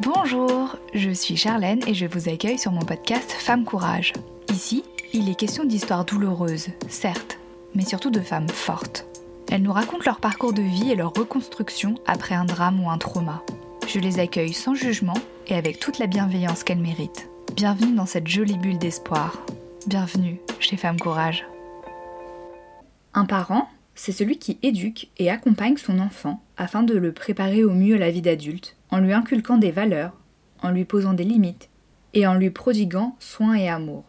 Bonjour, je suis Charlène et je vous accueille sur mon podcast Femme Courage. Ici, il est question d'histoires douloureuses, certes, mais surtout de femmes fortes. Elles nous racontent leur parcours de vie et leur reconstruction après un drame ou un trauma. Je les accueille sans jugement et avec toute la bienveillance qu'elles méritent. Bienvenue dans cette jolie bulle d'espoir. Bienvenue chez Femme Courage. Un parent, c'est celui qui éduque et accompagne son enfant afin de le préparer au mieux à la vie d'adulte, en lui inculquant des valeurs, en lui posant des limites et en lui prodiguant soins et amour.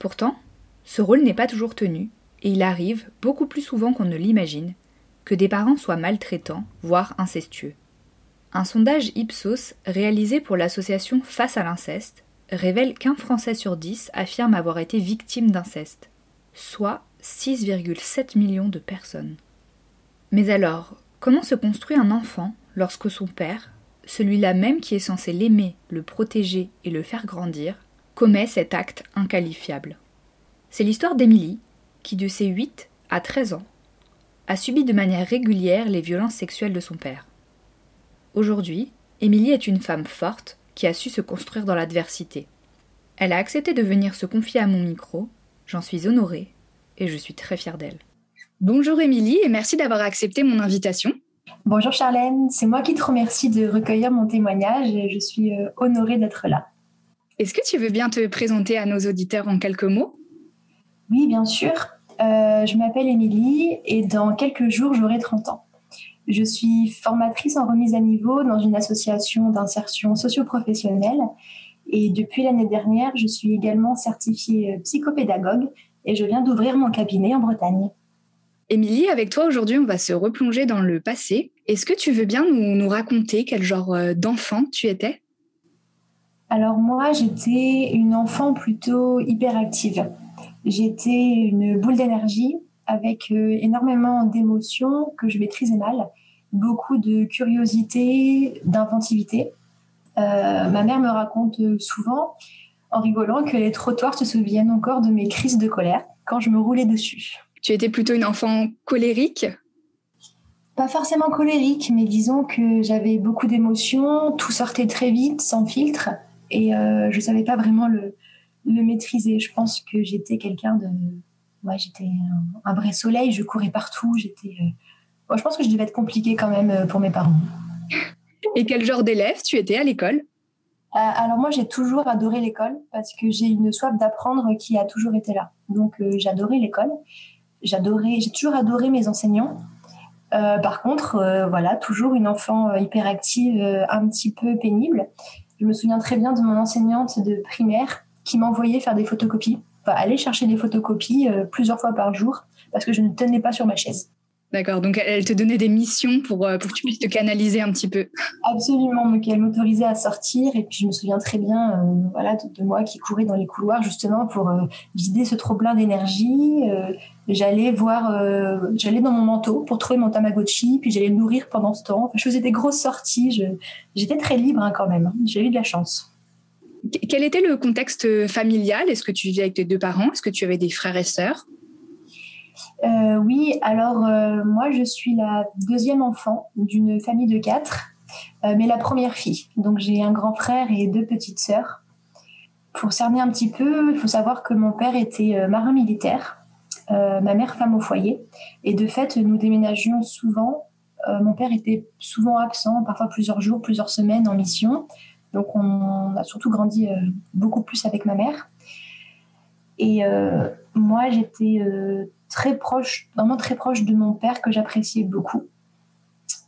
Pourtant, ce rôle n'est pas toujours tenu, et il arrive, beaucoup plus souvent qu'on ne l'imagine, que des parents soient maltraitants, voire incestueux. Un sondage Ipsos réalisé pour l'association Face à l'inceste révèle qu'un Français sur dix affirme avoir été victime d'inceste, soit 6,7 millions de personnes. Mais alors, comment se construit un enfant lorsque son père, celui-là même qui est censé l'aimer, le protéger et le faire grandir, commet cet acte inqualifiable C'est l'histoire d'Émilie, qui de ses 8 à 13 ans, a subi de manière régulière les violences sexuelles de son père. Aujourd'hui, Émilie est une femme forte qui a su se construire dans l'adversité. Elle a accepté de venir se confier à mon micro, j'en suis honorée et je suis très fière d'elle. Bonjour Émilie et merci d'avoir accepté mon invitation. Bonjour Charlène, c'est moi qui te remercie de recueillir mon témoignage et je suis euh, honorée d'être là. Est-ce que tu veux bien te présenter à nos auditeurs en quelques mots? Oui, bien sûr. Euh, je m'appelle Émilie et dans quelques jours, j'aurai 30 ans. Je suis formatrice en remise à niveau dans une association d'insertion socio-professionnelle et depuis l'année dernière, je suis également certifiée euh, psychopédagogue et je viens d'ouvrir mon cabinet en Bretagne. Émilie, avec toi aujourd'hui, on va se replonger dans le passé. Est-ce que tu veux bien nous, raconter quel genre euh, d'enfant tu étais? Alors moi, j'étais une enfant plutôt hyperactive. J'étais une boule d'énergie avec euh, énormément d'émotions que je maîtrisais mal, beaucoup de curiosité, d'inventivité. Euh, ma mère me raconte souvent en rigolant que les trottoirs se souviennent encore de mes crises de colère quand je me roulais dessus. Tu étais plutôt une enfant colérique? Pas forcément colérique, mais disons que j'avais beaucoup d'émotions, tout sortait très vite, sans filtre, et euh, je ne savais pas vraiment le, maîtriser. Je pense que j'étais quelqu'un de... Ouais, j'étais un, vrai soleil, je courais partout, j'étais... Euh, je pense que je devais être compliquée quand même euh, pour mes parents. Et quel genre d'élève tu étais à l'école? Euh, alors moi, j'ai toujours adoré l'école parce que j'ai une soif d'apprendre qui a toujours été là. Donc euh, j'adorais l'école. J'adorais, j'ai toujours adoré mes enseignants. Euh, par contre, voilà, toujours une enfant hyperactive, un petit peu pénible. Je me souviens très bien de mon enseignante de primaire qui m'envoyait faire des photocopies, enfin aller chercher des photocopies plusieurs fois par jour parce que je ne tenais pas sur ma chaise. D'accord, donc elle te donnait des missions pour, euh, pour que tu puisses te canaliser un petit peu. Absolument, donc elle m'autorisait à sortir et puis je me souviens très bien euh, voilà, de, moi qui courais dans les couloirs justement pour euh, vider ce trop-plein d'énergie. J'allais voir, j'allais dans mon manteau pour trouver mon Tamagotchi, puis j'allais le nourrir pendant ce temps. je faisais des grosses sorties, j'étais très libre hein, quand même, hein. j'ai eu de la chance. Quel était le contexte familial? Est-ce que tu vivais avec tes deux parents? Est-ce que tu avais des frères et sœurs? Euh, oui, alors euh, moi je suis la deuxième enfant d'une famille de quatre, euh, mais la première fille. Donc j'ai un grand frère et deux petites sœurs. Pour cerner un petit peu, il faut savoir que mon père était marin militaire, ma mère femme au foyer, et de fait nous déménagions souvent. mon père était souvent absent, parfois plusieurs jours, plusieurs semaines en mission. Donc on a surtout grandi beaucoup plus avec ma mère. Et moi j'étais très proche, vraiment très proche de mon père que j'appréciais beaucoup.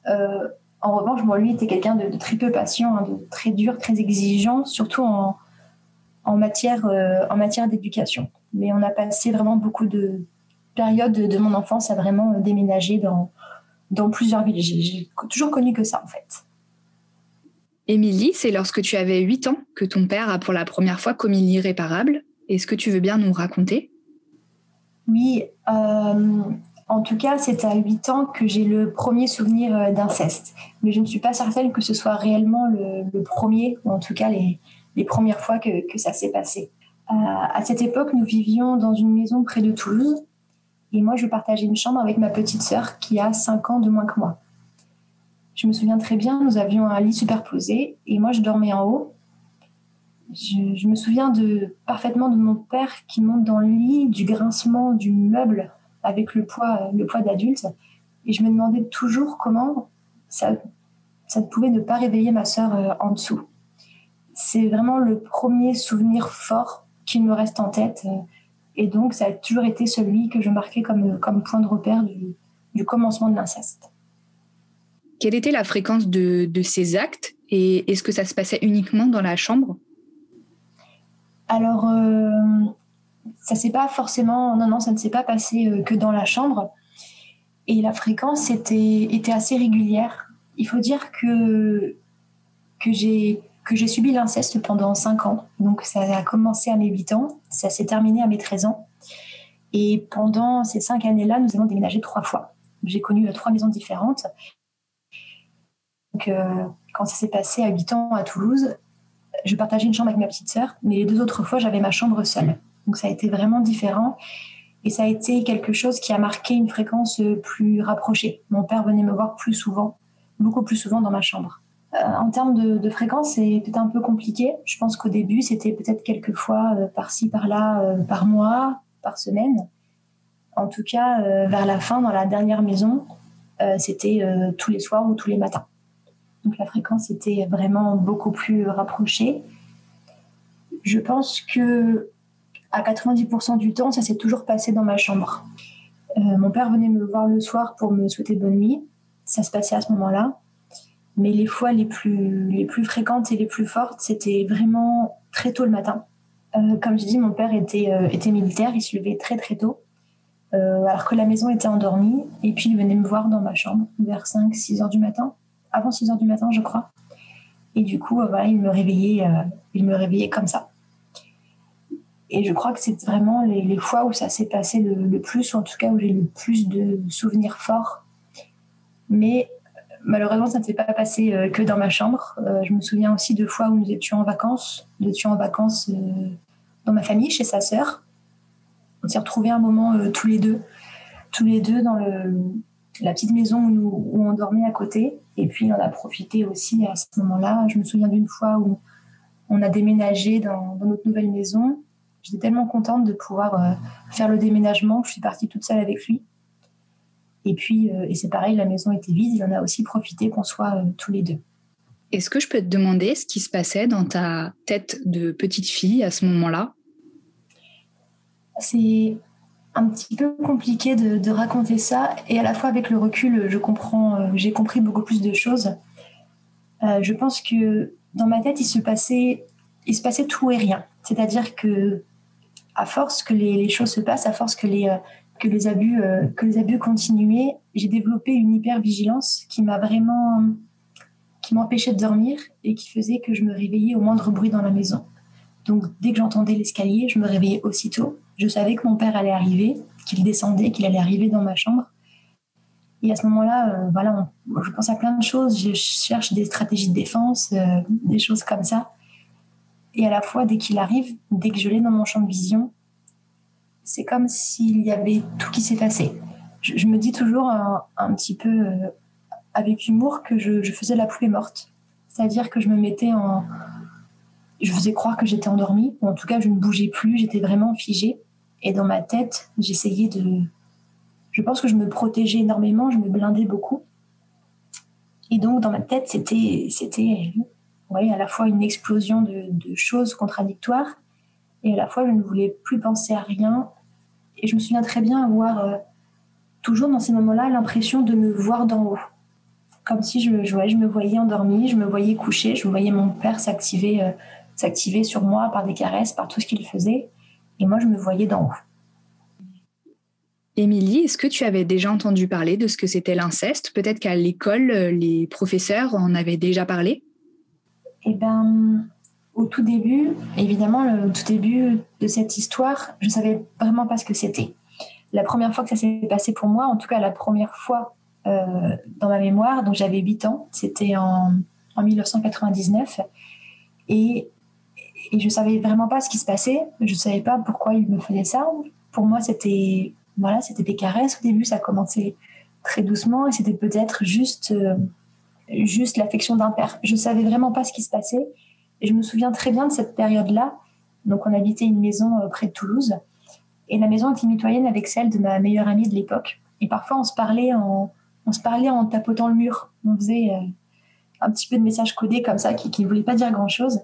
Euh, en revanche, moi, lui était quelqu'un de, très peu patient, hein, de très dur, très exigeant, surtout en, en matière, euh, en matière d'éducation. Mais on a passé vraiment beaucoup de périodes de, mon enfance à vraiment déménager dans, dans plusieurs villes. J'ai toujours connu que ça, en fait. Émilie, c'est lorsque tu avais 8 ans que ton père a pour la première fois commis l'irréparable. Est-ce que tu veux bien nous raconter? Oui, euh, en tout cas, c'est à 8 ans que j'ai le premier souvenir euh, d'inceste. Mais je ne suis pas certaine que ce soit réellement le, premier, ou en tout cas les, premières fois que, ça s'est passé. Euh, à cette époque, nous vivions dans une maison près de Toulouse. Et moi, je partageais une chambre avec ma petite sœur qui a 5 ans de moins que moi. Je me souviens très bien, nous avions un lit superposé et moi je dormais en haut. Je, me souviens de, parfaitement de mon père qui monte dans le lit, du grincement du meuble avec le poids, le poids d'adulte. Et je me demandais toujours comment ça, ça pouvait ne pas réveiller ma sœur euh, en dessous. C'est vraiment le premier souvenir fort qui me reste en tête. Et donc, ça a toujours été celui que je marquais comme, comme point de repère du, du commencement de l'inceste. Quelle était la fréquence de, ces actes et est-ce que ça se passait uniquement dans la chambre? Alors, euh, ça s'est pas forcément, non, non, ça ne s'est pas passé euh, que dans la chambre. Et la fréquence était, était assez régulière. Il faut dire que, que j'ai que j'ai subi l'inceste pendant 5 ans. Donc ça a commencé à mes 8 ans, ça s'est terminé à mes 13 ans. Et pendant ces 5 années-là, nous avons déménagé trois fois. J'ai connu euh, trois maisons différentes. Donc, euh, quand ça s'est passé à 8 ans à Toulouse, je partageais une chambre avec ma petite sœur, mais les deux autres fois, j'avais ma chambre seule. Donc ça a été vraiment différent. Et ça a été quelque chose qui a marqué une fréquence euh, plus rapprochée. Mon père venait me voir plus souvent, beaucoup plus souvent dans ma chambre. En termes de, fréquence, c'est peut-être un peu compliqué. Je pense qu'au début, c'était peut-être quelques fois par-ci, par-là, par mois, par semaine. En tout cas, euh, vers la fin, dans la dernière maison, euh, c'était euh, tous les soirs ou tous les matins. Donc la fréquence était vraiment beaucoup plus rapprochée. Je pense que à 90% du temps, ça s'est toujours passé dans ma chambre. mon père venait me voir le soir pour me souhaiter bonne nuit. Ça se passait à ce moment-là. Mais les fois les plus, les plus fréquentes et les plus fortes, c'était vraiment très tôt le matin. comme je dis, mon père était, était militaire, il se levait très très tôt. Euh, alors que la maison était endormie. Et puis il venait me voir dans ma chambre vers 5-6 heures du matin, avant 6 heures du matin, je crois. Et du coup, euh, voilà, il me réveillait, euh, il me réveillait comme ça. Et je crois que c'est vraiment les, fois où ça s'est passé le, plus, ou en tout cas où j'ai le plus de souvenirs forts. Mais malheureusement, ça ne s'est pas passé que dans ma chambre. je me souviens aussi de fois où nous étions en vacances. Nous étions en vacances dans ma famille, chez sa sœur. On s'est retrouvés un moment euh, tous les deux, tous les deux dans la petite maison où, on dormait à côté. Et puis on a profité aussi à ce moment-là. Je me souviens d'une fois où on a déménagé dans, notre nouvelle maison. J'étais tellement contente de pouvoir euh, faire le déménagement je suis partie toute seule avec lui. Et puis, euh, et c'est pareil, la maison était vide. Il en a aussi profité qu'on soit tous les deux. Est-ce que je peux te demander ce qui se passait dans ta tête de petite fille à ce moment-là? C'est un petit peu compliqué de, raconter ça et à la fois avec le recul, je comprends, euh, j'ai compris beaucoup plus de choses. Euh, je pense que dans ma tête, il se passait, il se passait tout et rien. C'est-à-dire que à force que les, choses se passent, à force que les, euh, que les abus, que les abus continuaient, j'ai développé une hyper-vigilance qui m'a vraiment, qui m'empêchait de dormir et qui faisait que je me réveillais au moindre bruit dans la maison. Donc dès que j'entendais l'escalier, je me réveillais aussitôt je savais que mon père allait arriver, qu'il descendait, qu'il allait arriver dans ma chambre. Et à ce moment-là, euh, voilà, je pense à plein de choses. Je cherche des stratégies de défense, euh, des choses comme ça. Et à la fois, dès qu'il arrive, dès que je l'ai dans mon champ de vision, c'est comme s'il y avait tout qui s'est passé. Je, me dis toujours un, petit peu euh, avec humour que je, je, faisais la poupée morte. C'est-à-dire que je me mettais en, je faisais croire que j'étais endormie, ou en tout cas je ne bougeais plus, j'étais vraiment figée. Et dans ma tête, j'essayais de... Je pense que je me protégeais énormément, je me blindais beaucoup. Et donc dans ma tête, c'était, c'était à la fois une explosion de, choses contradictoires, et à la fois je ne voulais plus penser à rien. Et je me souviens très bien avoir, euh, toujours dans ces moments-là, l'impression de me voir d'en haut. Comme si je, je, je me voyais endormie, je me voyais coucher, je voyais mon père s'activer. Euh, s'activer sur moi par des caresses, par tout ce qu'il faisait. Et moi, je me voyais d'en haut. Émilie, est-ce que tu avais déjà entendu parler de ce que c'était l'inceste? Peut-être qu'à l'école, les professeurs en avaient déjà parlé? Eh bien, au tout début, évidemment, le tout début de cette histoire, je ne savais vraiment pas ce que c'était. La première fois que ça s'est passé pour moi, en tout cas la première fois euh, dans ma mémoire, donc j'avais 8 ans, c'était en, en 1999. Et je savais vraiment pas ce qui se passait. Je savais pas pourquoi il me faisait ça. Pour moi, c'était voilà, des caresses. Au début, ça commençait très doucement et c'était peut-être juste euh, juste l'affection d'un père. Je savais vraiment pas ce qui se passait. Et je me souviens très bien de cette période-là. Donc, on habitait une maison euh, près de Toulouse. Et la maison était mitoyenne avec celle de ma meilleure amie de l'époque. Et parfois, on se parlait en, tapotant le mur. On faisait euh, un petit peu de messages codés comme ça qui ne voulaient pas dire grand-chose.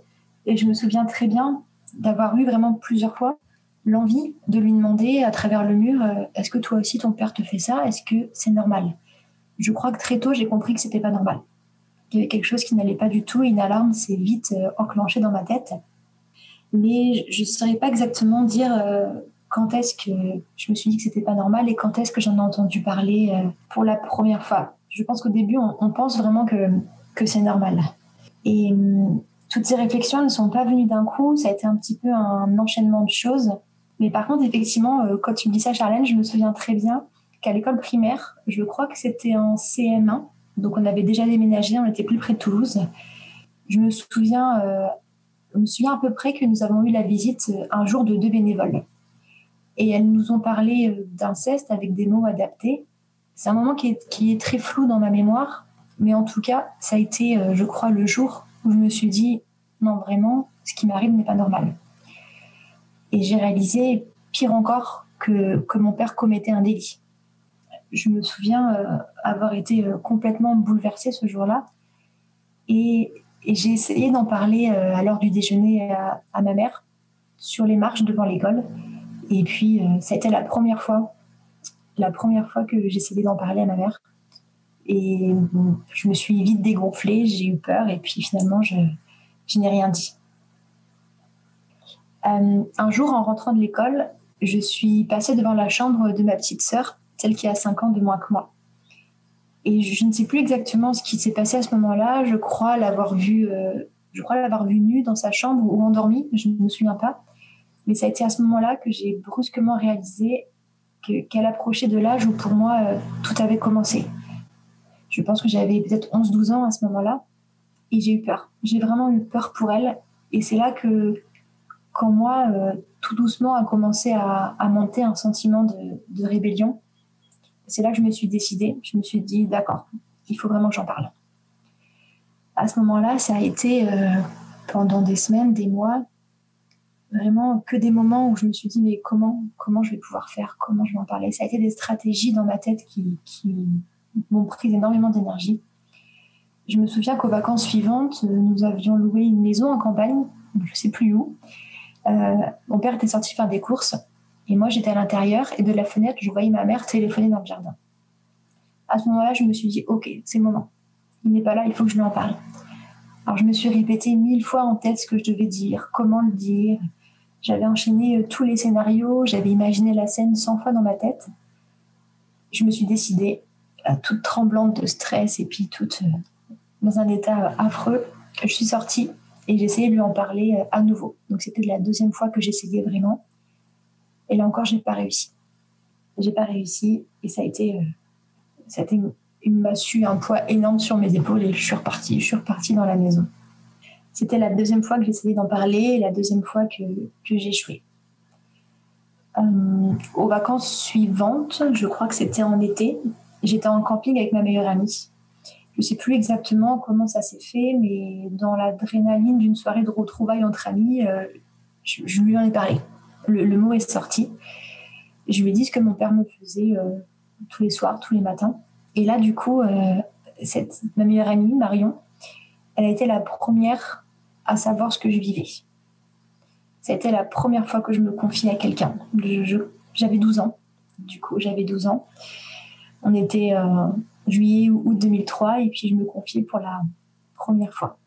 Et je me souviens très bien d'avoir eu vraiment plusieurs fois l'envie de lui demander à travers le mur euh, est-ce que toi aussi ton père te fait ça? Est-ce que c'est normal? Je crois que très tôt j'ai compris que c'était pas normal. Il y avait quelque chose qui n'allait pas du tout une alarme s'est vite euh, enclenchée dans ma tête. Mais je ne saurais pas exactement dire euh, quand est-ce que je me suis dit que c'était pas normal et quand est-ce que j'en ai entendu parler pour la première fois. Je pense qu'au début on, pense vraiment que, que c'est normal. Et hum, toutes ces réflexions ne sont pas venues d'un coup, ça a été un petit peu un enchaînement de choses. Mais par contre, effectivement, euh, quand tu me dis ça, Charlène, je me souviens très bien qu'à l'école primaire, je crois que c'était en CM1, donc on avait déjà déménagé, on était plus près de Toulouse. Je me souviens, euh, me souviens à peu près que nous avons eu la visite euh, un jour de deux bénévoles. Et elles nous ont parlé d'inceste avec des mots adaptés. C'est un moment qui est, très flou dans ma mémoire, mais en tout cas, ça a été, je crois, le jour où je me suis dit, non, vraiment, ce qui m'arrive n'est pas normal. Et j'ai réalisé, pire encore, que mon père commettait un délit. Je me souviens euh, avoir été euh, complètement bouleversée ce jour-là. Et, j'ai essayé d'en parler euh, à l'heure du déjeuner à, ma mère, sur les marches devant l'école. Et puis, ça a été la première fois, la première fois que j'essayais d'en parler à ma mère. Et je me suis vite dégonflée, j'ai eu peur, et puis finalement, je, n'ai rien dit. Un jour, en rentrant de l'école, je suis passée devant la chambre de ma petite sœur, celle qui a 5 ans de moins que moi. Et je ne sais plus exactement ce qui s'est passé à ce moment-là. Je crois l'avoir vue, euh, je crois l'avoir vue nue dans sa chambre ou endormie. Je ne me souviens pas. Mais ça a été à ce moment-là que j'ai brusquement réalisé qu'elle approchait de l'âge où pour moi euh, tout avait commencé. Je pense que j'avais peut-être 11-12 ans à ce moment-là. Et j'ai eu peur. J'ai vraiment eu peur pour elle. Et c'est là que quand moi, euh, tout doucement, a commencé à, monter un sentiment de, rébellion, c'est là que je me suis décidée. Je me suis dit, d'accord, il faut vraiment que j'en parle. À ce moment-là, ça a été euh, pendant des semaines, des mois, vraiment que des moments où je me suis dit, mais comment, comment je vais pouvoir faire? Comment je vais en parler? Ça a été des stratégies dans ma tête qui, m'ont pris énormément d'énergie. Je me souviens qu'aux vacances suivantes, nous avions loué une maison en campagne, je ne sais plus où, euh, mon père était sorti faire des courses et moi j'étais à l'intérieur et de la fenêtre, je voyais ma mère téléphoner dans le jardin. À ce moment-là, je me suis dit, ok, c'est le moment. Il n'est pas là, il faut que je lui en parle. Alors je me suis répété mille fois en tête ce que je devais dire, comment le dire. J'avais enchaîné euh, tous les scénarios, j'avais imaginé la scène 100 fois dans ma tête. Je me suis décidée, euh, toute tremblante de stress et puis toute dans un état affreux. Je suis sortie et j'essayais de lui en parler euh, à nouveau. Donc c'était la deuxième fois que j'essayais vraiment. Et là encore, j'ai pas réussi. J'ai pas réussi et ça a été, euh, ça a été une, un poids énorme sur mes épaules et je suis repartie. Je suis repartie dans la maison. C'était la deuxième fois que j'essayais d'en parler et la deuxième fois que, que échoué. Euh, aux vacances suivantes, je crois que c'était en été, j'étais en camping avec ma meilleure amie je sais plus exactement comment ça s'est fait, mais dans l'adrénaline d'une soirée de retrouvailles entre amis, euh, je, lui en ai parlé. Le, mot est sorti. Je lui ai dit ce que mon père me faisait euh, tous les soirs, tous les matins. Et là, du coup, euh, cette, ma meilleure amie, Marion, elle a été la première à savoir ce que je vivais. C'était la première fois que je me confiais à quelqu'un. J'avais 12 ans. Du coup, j'avais 12 ans. On était juillet ou août 2003 et puis je me confiais pour la première fois.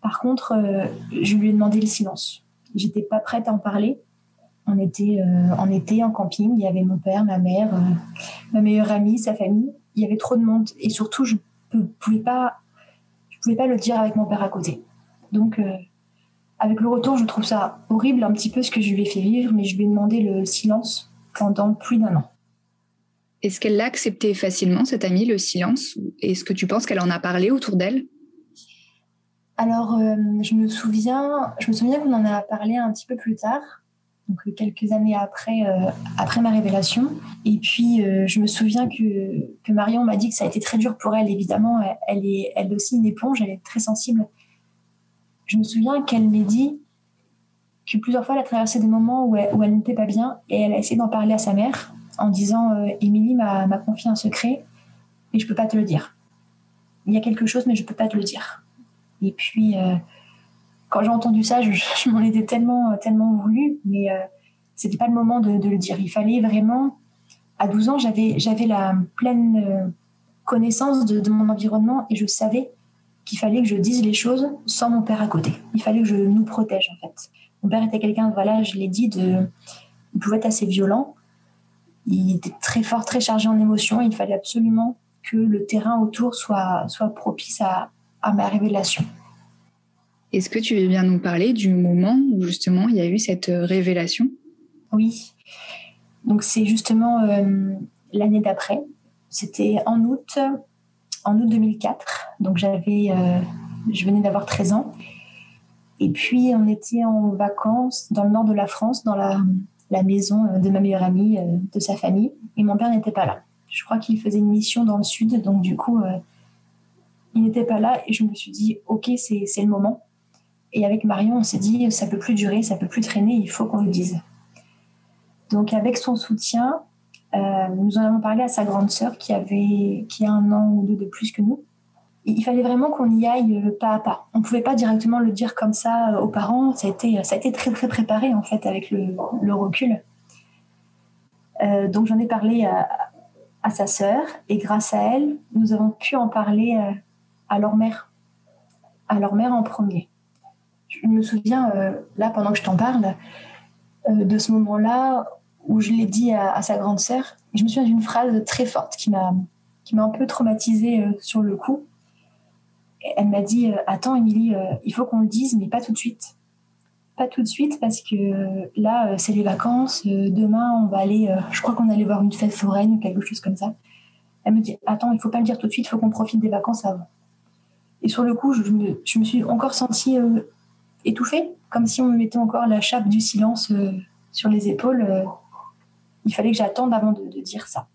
Par contre, euh, je lui ai demandé le silence. J'étais pas prête à en parler. On était euh, en camping. Il y avait mon père, ma mère, euh, ma meilleure amie, sa famille. Il y avait trop de monde et surtout je ne pouvais pas, je pouvais pas le dire avec mon père à côté. Donc avec le retour, je trouve ça horrible un petit peu ce que je lui ai fait vivre, mais je lui ai demandé le silence pendant plus d'un an. Est-ce qu'elle l'a accepté facilement, cette amie, le silence? Est-ce que tu penses qu'elle en a parlé autour d'elle? Alors, euh, je me souviens, je me souviens qu'on en a parlé un petit peu plus tard. donc quelques années après, après ma révélation. Et puis, je me souviens que, que Marion m'a dit que ça a été très dur pour elle, évidemment. Elle, est, elle aussi une éponge, elle est très sensible. Je me souviens qu'elle m'a dit que plusieurs fois, elle a traversé des moments où elle, n'était pas bien et elle a essayé d'en parler à sa mère en disant Émilie m'a confié un secret et je peux pas te le dire. Il y a quelque chose, mais je peux pas te le dire. Et puis, euh, quand j'ai entendu ça, je, m'en étais tellement, tellement voulu, mais euh, c'était pas le moment de, le dire. Il fallait vraiment. À 12 ans, j'avais, j'avais la pleine euh, connaissance de, mon environnement et je savais qu'il fallait que je dise les choses sans mon père à côté. Il fallait que je nous protège, en fait. Mon père était quelqu'un, voilà, je l'ai dit, de, il pouvait être assez violent. Il était très fort, très chargé en émotions. Il fallait absolument que le terrain autour soit, soit propice à, à ma révélation. Est-ce que tu veux bien nous parler du moment où justement il y a eu cette euh, révélation? Oui. Donc c'est justement euh, l'année d'après. C'était en août, en août 2004. Donc j'avais, euh, je venais d'avoir 13 ans. Et puis on était en vacances dans le nord de la France, dans la, la maison de ma meilleure amie, de sa famille. Et mon père n'était pas là. Je crois qu'il faisait une mission dans le sud, donc du coup, euh, il n'était pas là et je me suis dit, ok, c'est le moment. Et avec Marion, on s'est dit, ça peut plus durer, ça peut plus traîner, il faut qu'on le dise. Donc avec son soutien, euh, nous en avons parlé à sa grande sœur qui avait qui a un an ou deux de plus que nous. il fallait vraiment qu'on y aille euh, pas à pas. On ne pouvait pas directement le dire comme ça aux parents. Ça a été, ça a été très très préparé en fait avec le, recul. donc j'en ai parlé à, à sa sœur et grâce à elle, nous avons pu en parler euh, à leur mère, à leur mère en premier. Je me souviens, euh, là, pendant que je t'en parle, euh, de ce moment-là où je l'ai dit à, sa grande sœur. Je me souviens d'une phrase très forte qui m'a qui m'a un peu traumatisée sur le coup. Elle m'a dit Attends, Émilie, il faut qu'on le dise, mais pas tout de suite pas tout de suite parce que là, euh, c'est les vacances. Euh, demain, on va aller, euh, je crois qu'on allait voir une fête foraine ou quelque chose comme ça. Elle me dit Attends, il faut pas le dire tout de suite, il faut qu'on profite des vacances avant. Et sur le coup, je me, je me suis encore sentie étouffée, comme si on me mettait encore la chape du silence sur les épaules. il fallait que j'attende avant de, dire ça.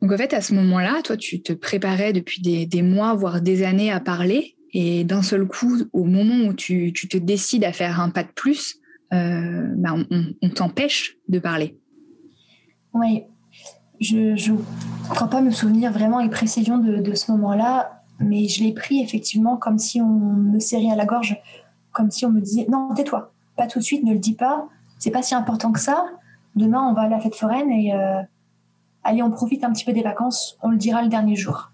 Donc en fait, à ce moment-là, toi, tu te préparais depuis des, des mois, voire des années à parler. Et d'un seul coup, au moment où tu, te décides à faire un pas de plus, euh, bah, on, t'empêche de parler. Oui, je ne crois pas me souvenir vraiment avec précision de, ce moment-là, mais je l'ai pris effectivement comme si on me serrait à la gorge, comme si on me disait non, tais-toi, pas tout de suite, ne le dis pas, c'est pas si important que ça. Demain, on va à la fête foraine et euh, allez, on profite un petit peu des vacances, on le dira le dernier jour.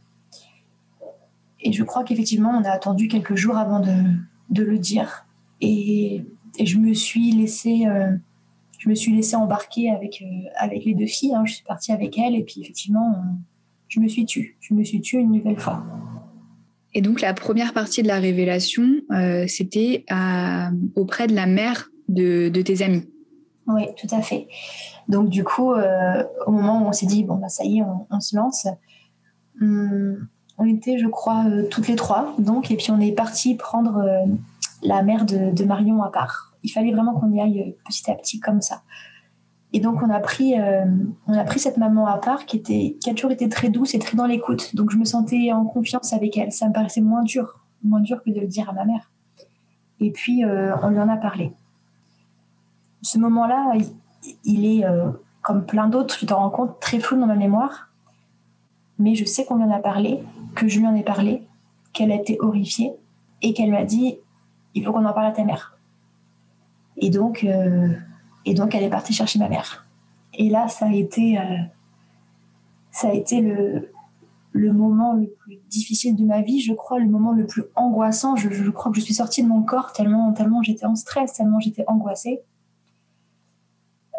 Et je crois qu'effectivement, on a attendu quelques jours avant de, le dire. Et, et, je me suis laissée, euh, je me suis laissée embarquer avec, euh, avec les deux filles. Hein. Je suis partie avec elles et puis effectivement, je me suis tue. Je me suis tue une nouvelle fois. Et donc la première partie de la révélation, euh, c'était auprès de la mère de, tes amis. Oui, tout à fait. Donc du coup, au moment où on s'est dit bon bah ça y est, on, se lance. Hum, on était, je crois, euh, toutes les trois. Donc, et puis on est parti prendre euh, la mère de, Marion à part. Il fallait vraiment qu'on y aille euh, petit à petit comme ça. Et donc on a pris, on a pris cette maman à part qui était, qui a toujours été très douce et très dans l'écoute. Donc je me sentais en confiance avec elle. Ça me paraissait moins dur, moins dur que de le dire à ma mère. Et puis on lui en a parlé. Ce moment-là, il, est comme plein d'autres, tu t'en rends compte, très flou dans ma mémoire. Mais je sais qu'on lui en a parlé que je lui en ai parlé, qu'elle a été horrifiée et qu'elle m'a dit il faut qu'on en parle à ta mère. Et donc, euh, et donc elle est partie chercher ma mère. Et là, ça a été, euh, ça a été le, moment le plus difficile de ma vie, je crois, le moment le plus angoissant. Je, crois que je suis sortie de mon corps tellement, tellement j'étais en stress, tellement j'étais angoissée.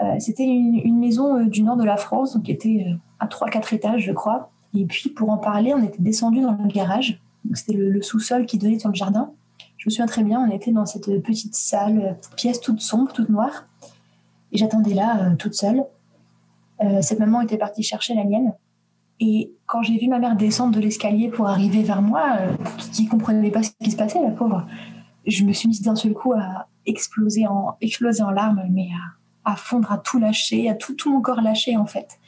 Euh, c'était une, maison du nord de la France, qui était à 3-4 étages, je crois. Et puis, pour en parler, on était descendu dans le garage. C'était le, sous-sol qui donnait sur le jardin. Je me souviens très bien, on était dans cette petite salle, pièce toute sombre, toute noire. Et j'attendais là, euh, toute seule. Euh, cette maman était partie chercher la mienne. Et quand j'ai vu ma mère descendre de l'escalier pour arriver vers moi, euh, qui ne comprenait pas ce qui se passait, la pauvre, je me suis mise d'un seul coup à exploser en, larmes, mais à, fondre, à tout lâcher, à tout, tout mon corps lâcher en fait.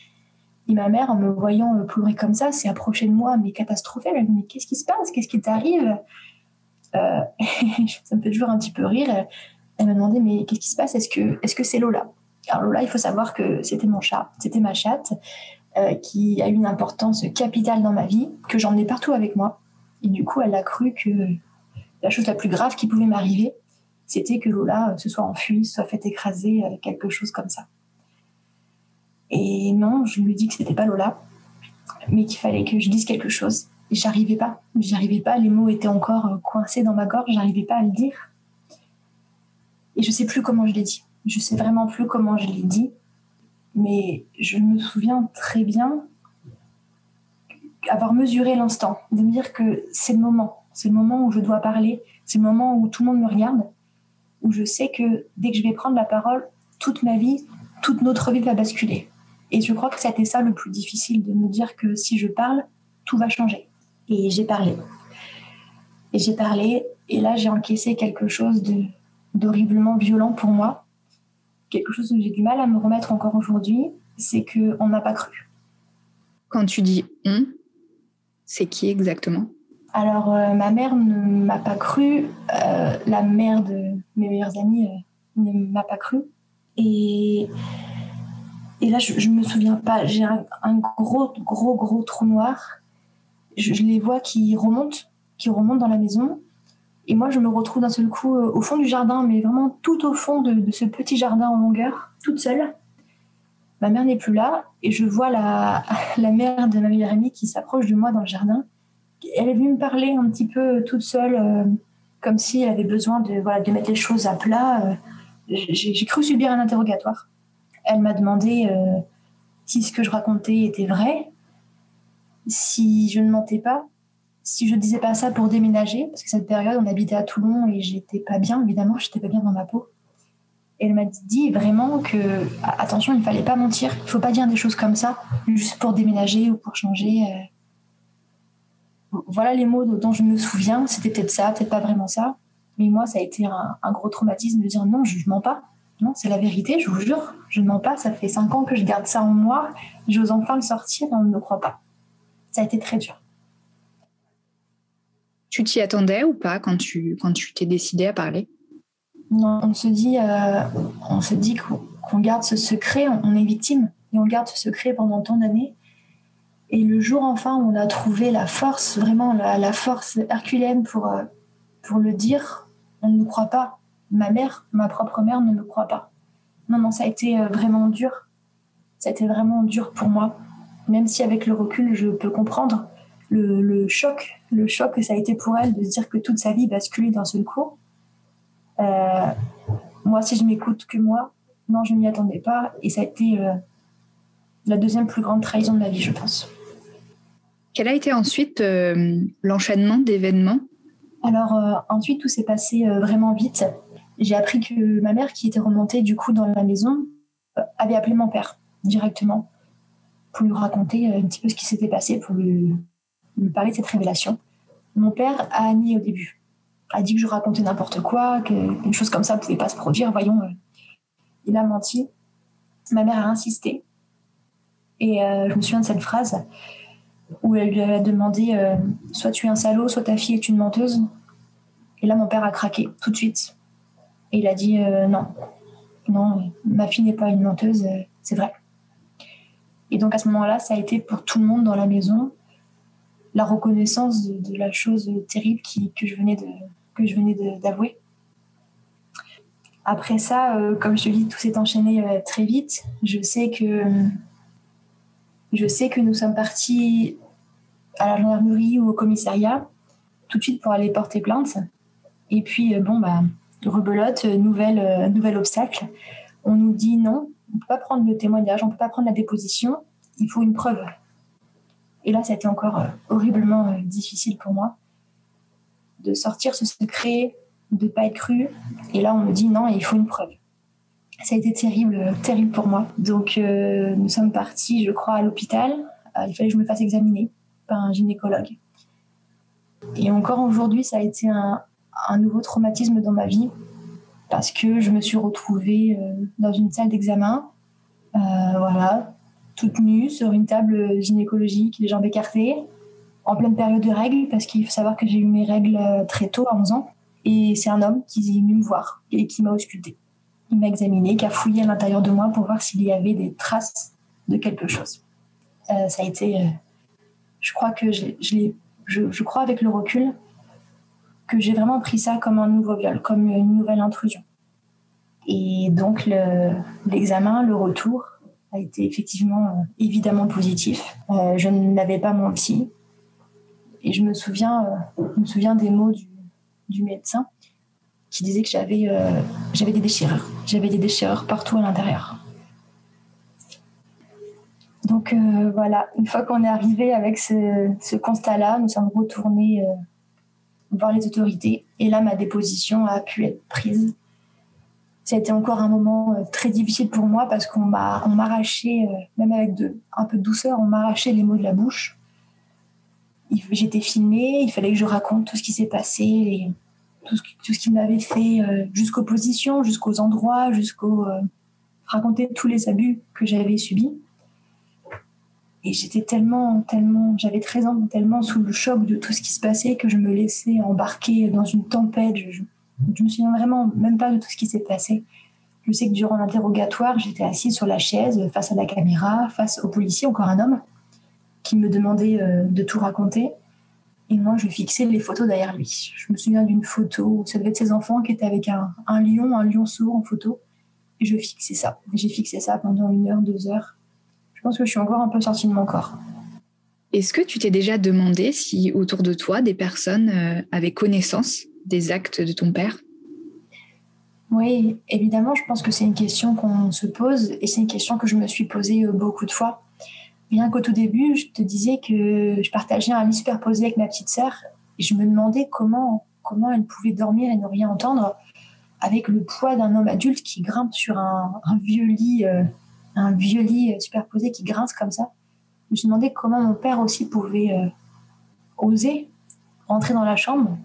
Et ma mère, en me voyant pleurer comme ça, s'est approchée de moi, mais catastrophée. Elle m'a dit Mais qu'est-ce qui se passe? Qu'est-ce qui t'arrive? Ça me fait toujours un petit peu rire. Elle m'a demandé Mais qu'est-ce qui se passe? Est-ce que c'est -ce que Lola? Alors, Lola, il faut savoir que c'était mon chat, c'était ma chatte, euh, qui a eu une importance capitale dans ma vie, que j'emmenais partout avec moi. Et du coup, elle a cru que la chose la plus grave qui pouvait m'arriver, c'était que Lola se soit enfuie, soit fait écraser, euh, quelque chose comme ça. Et non, je lui dit que c'était pas Lola, mais qu'il fallait que je dise quelque chose. Et j'arrivais pas. J'arrivais pas. Les mots étaient encore euh, coincés dans ma gorge. J'arrivais pas à le dire. Et je sais plus comment je l'ai dit. Je sais vraiment plus comment je l'ai dit. Mais je me souviens très bien avoir mesuré l'instant, de me dire que c'est le moment. C'est le moment où je dois parler. C'est le moment où tout le monde me regarde. Où je sais que dès que je vais prendre la parole, toute ma vie, toute notre vie va basculer. Et je crois que c'était ça le plus difficile, de me dire que si je parle, tout va changer. Et j'ai parlé. Et j'ai parlé, et là j'ai encaissé quelque chose de, d'horriblement violent pour moi. Quelque chose où j'ai du mal à me remettre encore aujourd'hui, c'est qu'on n'a pas cru. Quand tu dis on, c'est qui exactement? Alors, euh, ma mère ne m'a pas cru, euh, la mère de mes meilleurs amis euh, ne m'a pas cru. Et et là, je, ne me souviens pas. J'ai un, gros, gros, gros trou noir. Je, les vois qui remontent, qui remontent dans la maison. Et moi, je me retrouve d'un seul coup euh, au fond du jardin, mais vraiment tout au fond de, ce petit jardin en longueur, toute seule. Ma mère n'est plus là et je vois la, la mère de ma meilleure amie qui s'approche de moi dans le jardin. Elle est venue me parler un petit peu toute seule, euh, comme si elle avait besoin de, voilà, de mettre les choses à plat. Euh, j'ai cru subir un interrogatoire. Elle m'a demandé euh, si ce que je racontais était vrai, si je ne mentais pas, si je disais pas ça pour déménager, parce que cette période, on habitait à Toulon et j'étais pas bien, évidemment, j'étais pas bien dans ma peau. Elle m'a dit vraiment que, attention, il ne fallait pas mentir, il faut pas dire des choses comme ça, juste pour déménager ou pour changer. Euh. Voilà les mots dont je me souviens, c'était peut-être ça, peut-être pas vraiment ça. Mais moi, ça a été un, gros traumatisme de dire non, je ne mens pas. Non, c'est la vérité, je vous jure. Je ne mens pas, ça fait cinq ans que je garde ça en moi. J'ose enfin le sortir on ne me croit pas. Ça a été très dur. Tu t'y attendais ou pas quand tu quand tu t'es décidé à parler? Non, on se dit, euh, on se dit qu'on garde ce secret, on est victime et on garde ce secret pendant tant d'années. Et le jour enfin où on a trouvé la force, vraiment la, force herculéenne pour, euh, pour le dire, on ne nous croit pas ma mère, ma propre mère, ne me croit pas. Non, non, ça a été euh, vraiment dur. Ça a été vraiment dur pour moi. Même si avec le recul, je peux comprendre le, choc, le choc que ça a été pour elle de se dire que toute sa vie basculait d'un seul coup. Euh, moi, si je m'écoute que moi, non, je ne m'y attendais pas. Et ça a été euh, la deuxième plus grande trahison de ma vie, je pense. Quel a été ensuite l'enchaînement d'événements? Alors ensuite, tout s'est passé vraiment vite j'ai appris que ma mère, qui était remontée du coup dans la maison, euh, avait appelé mon père directement pour lui raconter euh, un petit peu ce qui s'était passé, pour lui, parler de cette révélation. Mon père a nié au début, a dit que je racontais n'importe quoi, qu'une chose comme ça ne pouvait pas se produire. Voyons, euh, il a menti. Ma mère a insisté. Et je me souviens de cette phrase où elle lui a demandé soit tu es un salaud, soit ta fille est une menteuse. Et là, mon père a craqué tout de suite. Et il a dit euh, non, non, ma fille n'est pas une menteuse, euh, c'est vrai. Et donc à ce moment-là, ça a été pour tout le monde dans la maison la reconnaissance de, la chose terrible que je venais d'avouer. Après ça, euh, comme je te dis, tout s'est enchaîné très vite. Je sais que je sais que nous sommes partis à la gendarmerie ou au commissariat tout de suite pour aller porter plainte. Et puis bon bah rebelote, euh, euh, nouvel obstacle. On nous dit non, on ne peut pas prendre le témoignage, on ne peut pas prendre la déposition, il faut une preuve. Et là, été encore euh, horriblement difficile pour moi de sortir ce secret, de pas être cru. Et là, on me dit non, il faut une preuve. Ça a été terrible, terrible pour moi. Donc, nous sommes partis, je crois, à l'hôpital. il fallait que je me fasse examiner par un gynécologue. Et encore aujourd'hui, ça a été un nouveau traumatisme dans ma vie parce que je me suis retrouvée dans une salle d'examen, voilà, toute nue sur une table gynécologique, les jambes écartées, en pleine période de règles, parce qu'il faut savoir que j'ai eu mes règles très tôt, à 11 ans. Et c'est un homme qui est venu me voir et qui m'a ausculté. Il m'a examiné, qui a fouillé à l'intérieur de moi pour voir s'il y avait des traces de quelque chose. Euh, ça a été. Euh, je crois que je, je, je, crois avec le recul que j'ai vraiment pris ça comme un nouveau viol, comme une nouvelle intrusion. Et donc l'examen, le, retour a été effectivement euh, évidemment positif. je n'avais pas mon psy et je me souviens, je me souviens des mots du, médecin qui disait que j'avais j'avais des déchirures. J'avais des déchirures partout à l'intérieur. Donc euh, voilà, une fois qu'on est arrivé avec ce, constat-là, nous sommes retournés euh, voir les autorités. Et là, ma déposition a pu être prise. Ça a été encore un moment euh, très difficile pour moi parce qu'on m'a on m'arrachait, même avec de, un peu de douceur, on m'arrachait les mots de la bouche. J'étais filmée, il fallait que je raconte tout ce qui s'est passé, tout ce, qui m'avait fait, jusqu'aux positions, jusqu'aux endroits, jusqu'au raconter tous les abus que j'avais subis. Et j'étais tellement, tellement, j'avais 13 ans, tellement sous le choc de tout ce qui se passait que je me laissais embarquer dans une tempête. Je me souviens vraiment même pas de tout ce qui s'est passé. Je sais que durant l'interrogatoire, j'étais assise sur la chaise, face à la caméra, face au policier, encore un homme, qui me demandait euh, de tout raconter. Et moi, je fixais les photos derrière lui. Je me souviens d'une photo où ça devait être ses enfants qui étaient avec un, lion, un lion sourd en photo. Et je fixais ça. J'ai fixé ça pendant une heure, deux heures je pense que je suis encore un peu sortie de mon corps. Est-ce que tu t'es déjà demandé si autour de toi, des personnes euh, avaient connaissance? Des actes de ton père? Oui, évidemment, je pense que c'est une question qu'on se pose et c'est une question que je me suis posée euh, beaucoup de fois. Bien qu'au tout début, je te disais que je partageais un lit superposé avec ma petite sœur et je me demandais comment, comment elle pouvait dormir et ne rien entendre avec le poids d'un homme adulte qui grimpe sur un, vieux lit euh, un vieux lit superposé qui grince comme ça. Je me suis demandé comment mon père aussi pouvait euh, oser rentrer dans la chambre,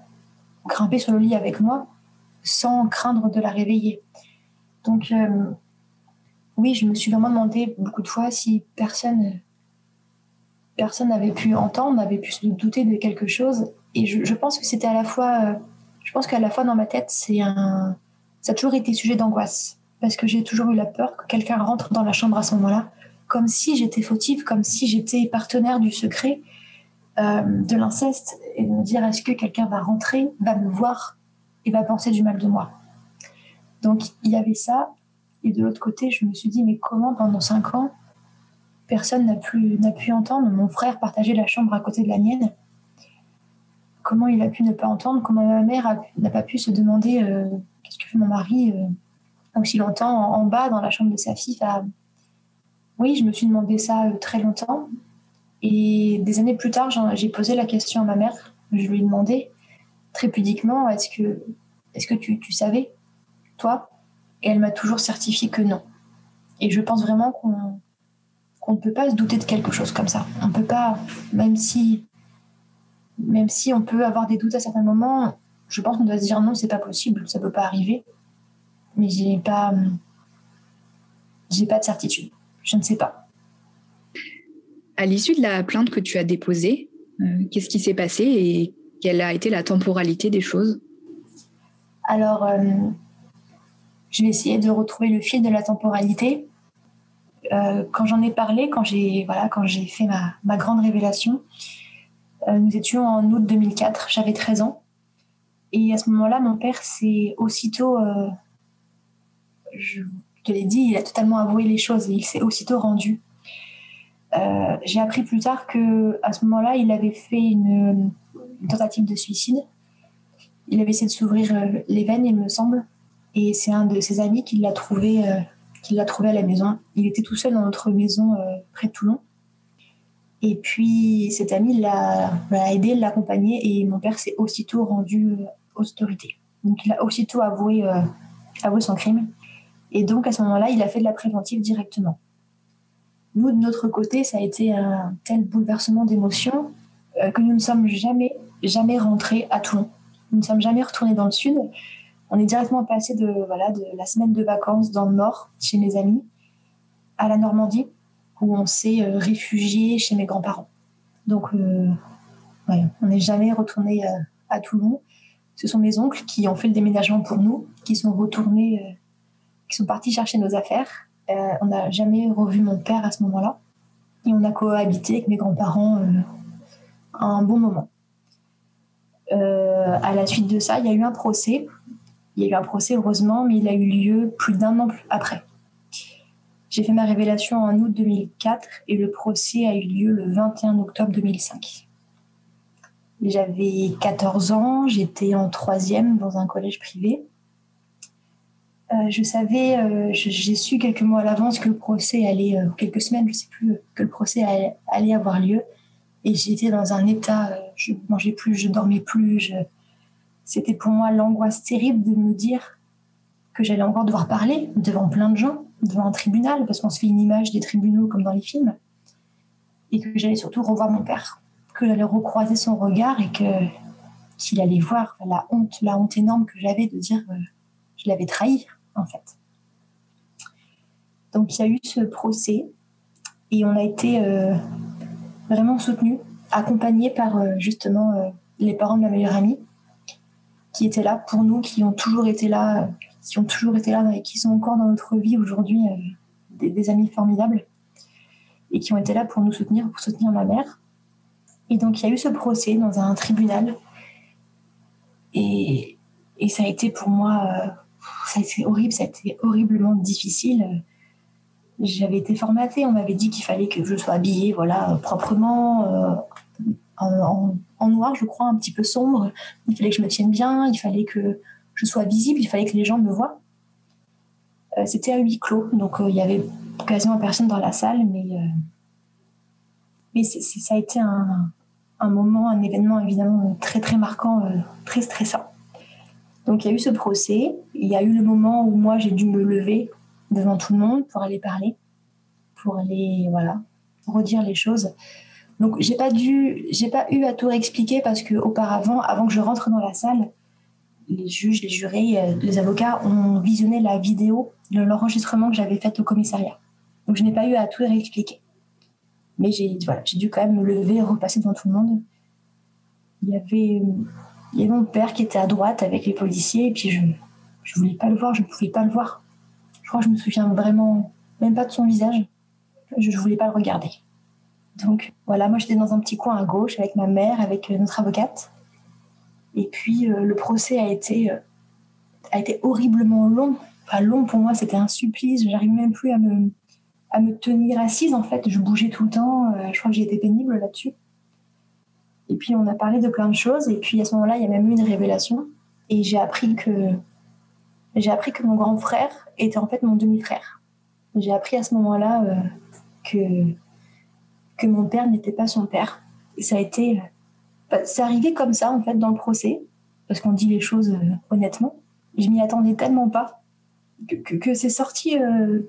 grimper sur le lit avec moi, sans craindre de la réveiller. Donc, euh, oui, je me suis vraiment demandé beaucoup de fois si personne personne n'avait pu entendre, n'avait pu se douter de quelque chose. Et je, pense que c'était à la fois, euh, je pense qu'à la fois dans ma tête, c'est un, ça a toujours été sujet d'angoisse parce que j'ai toujours eu la peur que quelqu'un rentre dans la chambre à ce moment-là, comme si j'étais fautive, comme si j'étais partenaire du secret, euh, de l'inceste, et de me dire est-ce que quelqu'un va rentrer, va me voir et va penser du mal de moi? Donc il y avait ça, et de l'autre côté, je me suis dit mais comment pendant cinq ans, personne n'a pu, n'a pu entendre mon frère partager la chambre à côté de la mienne Comment il a pu ne pas entendre? Comment ma mère n'a pas pu se demander euh, qu'est-ce que fait mon mari euh, aussi longtemps en, bas dans la chambre de sa fille. oui, je me suis demandé ça euh, très longtemps. Et des années plus tard, j'ai posé la question à ma mère. Je lui ai demandé très pudiquement est-ce que, est que tu, savais, toi? Et elle m'a toujours certifié que non. Et je pense vraiment qu'on ne peut pas se douter de quelque chose comme ça. On peut pas, même si, même si on peut avoir des doutes à certains moments, je pense qu'on doit se dire non, c'est pas possible, ça peut pas arriver mais j'ai pas, pas de certitude. Je ne sais pas. À l'issue de la plainte que tu as déposée, euh, qu'est-ce qui s'est passé et quelle a été la temporalité des choses? Alors, euh, je vais essayer de retrouver le fil de la temporalité. Euh, quand j'en ai parlé, quand j'ai voilà, fait ma, ma, grande révélation, nous étions en août 2004, j'avais 13 ans. Et à ce moment-là, mon père s'est aussitôt je te l'ai dit, il a totalement avoué les choses et il s'est aussitôt rendu. Euh, j'ai appris plus tard que à ce moment-là, il avait fait une, tentative de suicide. Il avait essayé de s'ouvrir euh, les veines, il me semble, et c'est un de ses amis qui l'a trouvé, euh, trouvé à la maison. Il était tout seul dans notre maison près de Toulon. Et puis cet ami l'a, aidé, l'a accompagné, et mon père s'est aussitôt rendu aux autorités. Donc il a aussitôt avoué, avoué son crime. Et donc, à ce moment-là, il a fait de la préventive directement. Nous, de notre côté, ça a été un tel bouleversement d'émotions euh, que nous ne sommes jamais, jamais rentrés à Toulon. Nous ne sommes jamais retournés dans le sud. On est directement passé de, voilà, de la semaine de vacances dans le nord, chez mes amis, à la Normandie, où on s'est euh, réfugié chez mes grands-parents. Donc, euh, on n'est jamais retourné euh, à Toulon. Ce sont mes oncles qui ont fait le déménagement pour nous, qui sont retournés, qui sont partis chercher nos affaires. On n'a jamais revu mon père à ce moment-là. Et on a cohabité avec mes grands-parents un bon moment. à la suite de ça, il y a eu un procès. Il y a eu un procès, heureusement, mais il a eu lieu plus d'un an après. J'ai fait ma révélation en août 2004 et le procès a eu lieu le 21 octobre 2005. J'avais 14 ans, j'étais en troisième dans un collège privé. Euh, je savais, euh, j'ai su quelques mois à l'avance que le procès allait, euh, quelques semaines, je sais plus, que le procès allait, avoir lieu. Et j'étais dans un état, je mangeais plus, je dormais plus. C'était pour moi l'angoisse terrible de me dire que j'allais encore devoir parler devant plein de gens devant un tribunal, parce qu'on se fait une image des tribunaux comme dans les films, et que j'allais surtout revoir mon père, que j'allais recroiser son regard et que qu'il allait voir la honte, la honte énorme que j'avais de dire que je l'avais trahi, en fait. Donc il y a eu ce procès et on a été euh, vraiment soutenus, accompagnés par euh, justement euh, les parents de ma meilleure amie, qui étaient là pour nous, qui ont toujours été là qui ont toujours été là et qui sont encore dans notre vie aujourd'hui, des, amis formidables, et qui ont été là pour nous soutenir, pour soutenir ma mère. Et donc, il y a eu ce procès dans un tribunal. Et ça a été pour moi, été horrible, ça a été horriblement difficile. J'avais été formatée, on m'avait dit qu'il fallait que je sois habillée voilà, proprement, euh, en, noir, je crois, un petit peu sombre. Il fallait que je me tienne bien, il fallait que je sois visible, il fallait que les gens me voient. Euh, c'était à huis clos, donc euh, il y avait quasiment personne dans la salle, mais, mais ça a été un, un, moment, un événement évidemment très très marquant, très stressant. Donc il y a eu ce procès, il y a eu le moment où moi j'ai dû me lever devant tout le monde pour aller parler, pour aller voilà redire les choses. Donc j'ai pas dû, j'ai pas eu à tout réexpliquer parce que auparavant, avant que je rentre dans la salle, les juges, les jurés, euh, les avocats ont visionné la vidéo de l'enregistrement que j'avais fait au commissariat. Donc je n'ai pas eu à tout réexpliquer. Mais j'ai voilà, dû quand même me lever repasser devant tout le monde. Il y avait, il y avait mon père qui était à droite avec les policiers, et puis je ne voulais pas le voir, je ne pouvais pas le voir. Je crois que je me souviens vraiment même pas de son visage. Je ne voulais pas le regarder. Donc voilà, moi j'étais dans un petit coin à gauche avec ma mère, avec notre avocate. Et puis euh, le procès a été, euh, a été horriblement long. Enfin, long pour moi, c'était un supplice. J'arrive même plus à me, à me tenir assise en fait. Je bougeais tout le temps. Euh, je crois que j'ai été pénible là-dessus. Et puis on a parlé de plein de choses. Et puis à ce moment-là, il y a même eu une révélation. Et j'ai appris que j'ai appris que mon grand frère était en fait mon demi-frère. J'ai appris à ce moment-là que que mon père n'était pas son père. Et ça a été bah, c'est arrivé comme ça, en fait, dans le procès, parce qu'on dit les choses euh, honnêtement. Je m'y attendais tellement pas que, c'est sorti. Euh,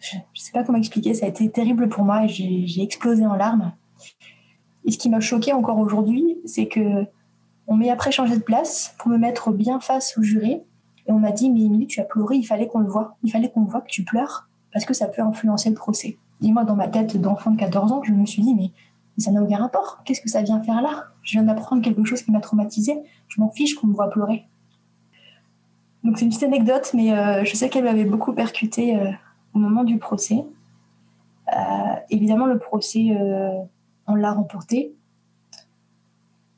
je ne sais pas comment expliquer, ça a été terrible pour moi j'ai explosé en larmes. Et ce qui m'a choqué encore aujourd'hui, c'est que on m'est après changé de place pour me mettre bien face au juré. Et on m'a dit, mais Émilie, tu as pleuré, il fallait qu'on le voit. Il fallait qu'on voit que tu pleures parce que ça peut influencer le procès. Dis-moi, dans ma tête d'enfant de 14 ans, je me suis dit, mais ça n'a aucun rapport. Qu'est-ce que ça vient faire là? Je viens d'apprendre quelque chose qui m'a traumatisé. Je m'en fiche qu'on me voit pleurer. Donc c'est une petite anecdote, mais euh, je sais qu'elle m'avait beaucoup percuté euh, au moment du procès. Euh, évidemment, le procès, on l'a remporté.